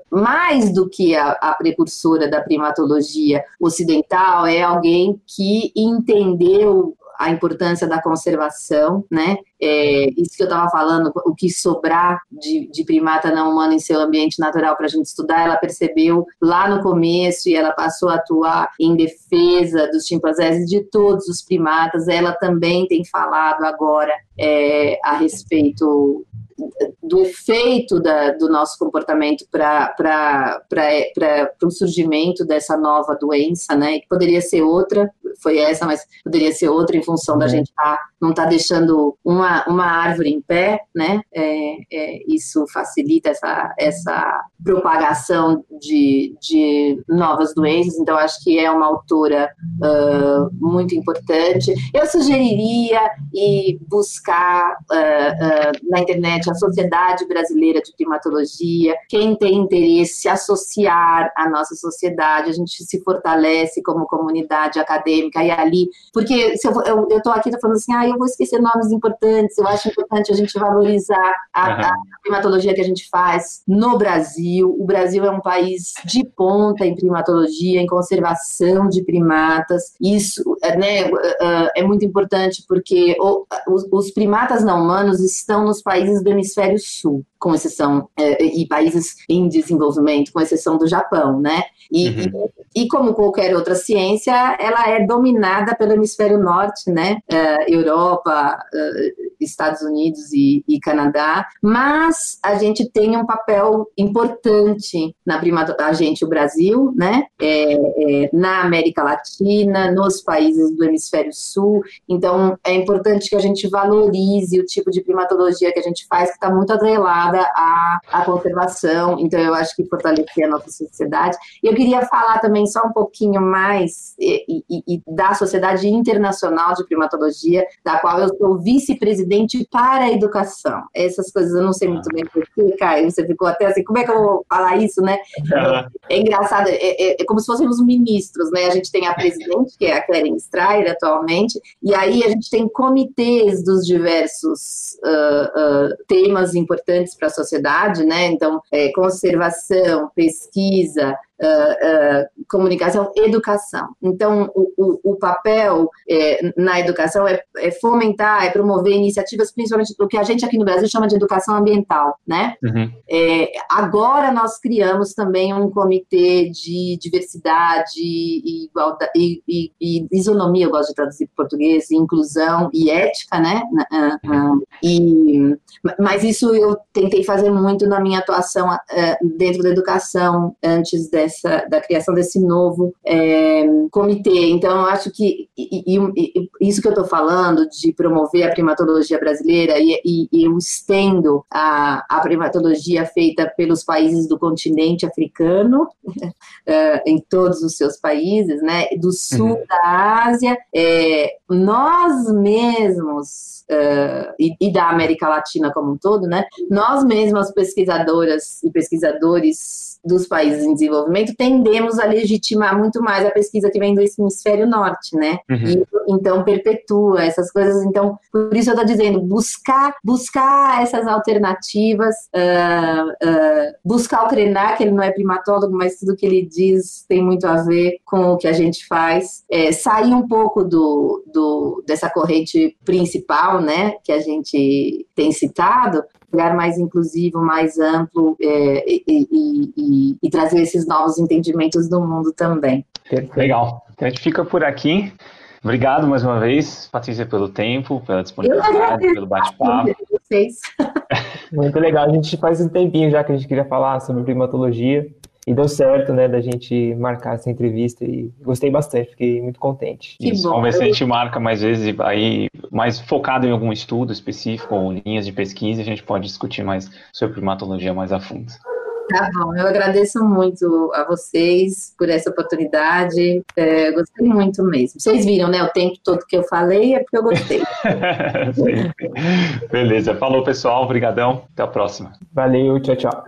mais do que a, a, precursora da primatologia ocidental, é alguém que entendeu a importância da conservação, né? É, isso que eu estava falando, o que sobrar de, de, primata não humano em seu ambiente natural para a gente estudar, ela percebeu lá no começo e ela passou a atuar em defesa dos chimpanzés e de todos os primatas. Ela também tem falado agora é, a respeito do efeito da, do nosso comportamento para o surgimento dessa nova doença, né? Que poderia ser outra, foi essa, mas poderia ser outra em função da uhum. gente tá, não estar tá deixando uma, uma árvore em pé, né? É, é, isso facilita essa, essa propagação de, de novas doenças, então acho que é uma autora uh, muito importante. Eu sugeriria e buscar uh, uh, na internet a Sociedade Brasileira de Primatologia, quem tem interesse, se associar à nossa sociedade, a gente se fortalece como comunidade acadêmica polêmica, e ali. Porque se eu, tô aqui tô falando assim, ah, eu vou esquecer nomes importantes, eu acho importante a gente valorizar a, uhum. a primatologia que a gente faz no Brasil. O Brasil é um país de ponta em primatologia, em conservação de primatas. Isso né, é muito importante porque os primatas não humanos estão nos países do hemisfério sul com exceção é, e países em desenvolvimento, com exceção do Japão, né? E, uhum. e, e, como qualquer outra ciência, ela é dominada pelo hemisfério norte, né? Uh, Europa, uh, Estados Unidos e, e, Canadá, mas a gente tem um papel importante na prima, a gente, o Brasil, né? É, é, na América Latina, nos países do hemisfério sul. Então, é importante que a gente valorize o tipo de primatologia que a gente faz, que está muito atrelado ligada à, à conservação, então eu acho que fortalecer a nossa sociedade. Eu queria falar também só um pouquinho mais e, e, e da Sociedade Internacional de Primatologia, da qual eu sou vice-presidente para a educação. Essas coisas eu não sei muito bem porquê, Caio, você ficou até assim, como é que eu vou falar isso, né? É, é engraçado, é, é, é, como se fôssemos ministros, né? A gente tem a presidente, que é a Claren Strayer atualmente, e aí a gente tem comitês dos diversos uh, uh, temas importantes para a sociedade, né? Então, é, conservação, pesquisa, uh, uh, comunicação, educação. Então, o, o, o papel é, na educação é, é, fomentar, é promover iniciativas, principalmente do que a gente aqui no Brasil chama de educação ambiental, né? Uhum. É, agora nós criamos também um comitê de diversidade e, igualdade, e, e, e isonomia, eu gosto de traduzir para português, inclusão e ética, né? Uh, e, mas isso eu tentei fazer muito na minha atuação dentro da educação antes dessa dessa, da criação desse novo é, comitê. Então, eu acho que e, e, isso que eu estou falando de promover a primatologia brasileira e, e eu estendo a, a, primatologia feita pelos países do continente africano, uh, em todos os seus países, né, do sul uhum. da Ásia, é, nós mesmos uh, e, e, da América Latina como um todo, né, nós mesmos pesquisadoras e pesquisadores dos países em desenvolvimento tendemos a legitimar muito mais a pesquisa que vem do hemisfério norte, né? Uhum. E, então perpetua essas coisas. Então, por isso eu estou dizendo, buscar, buscar essas alternativas, uh, uh, buscar o que ele não é primatólogo, mas tudo que ele diz tem muito a ver com o que a gente faz. É, sair um pouco do, do, dessa corrente principal, né, que a gente tem citado, lugar mais inclusivo, mais amplo é, e, e, e, e, trazer esses novos entendimentos do mundo também. Legal. Então a gente fica por aqui. Obrigado mais uma vez, Patrícia, pelo tempo, pela disponibilidade, pelo bate-papo. Muito legal. A gente faz um tempinho já que a gente queria falar sobre primatologia. E deu certo, né, da gente marcar essa entrevista e gostei bastante, fiquei muito contente. Que Isso, bom. Vamos ver se a gente marca mais vezes aí, mais focado em algum estudo específico ou linhas de pesquisa, a gente pode discutir mais sobre primatologia mais a fundo. Tá bom, eu agradeço muito a vocês por essa oportunidade. É, gostei muito mesmo. Vocês viram, né? O tempo todo que eu falei é porque eu gostei. Beleza, falou pessoal, obrigadão, até a próxima. Valeu, tchau, tchau.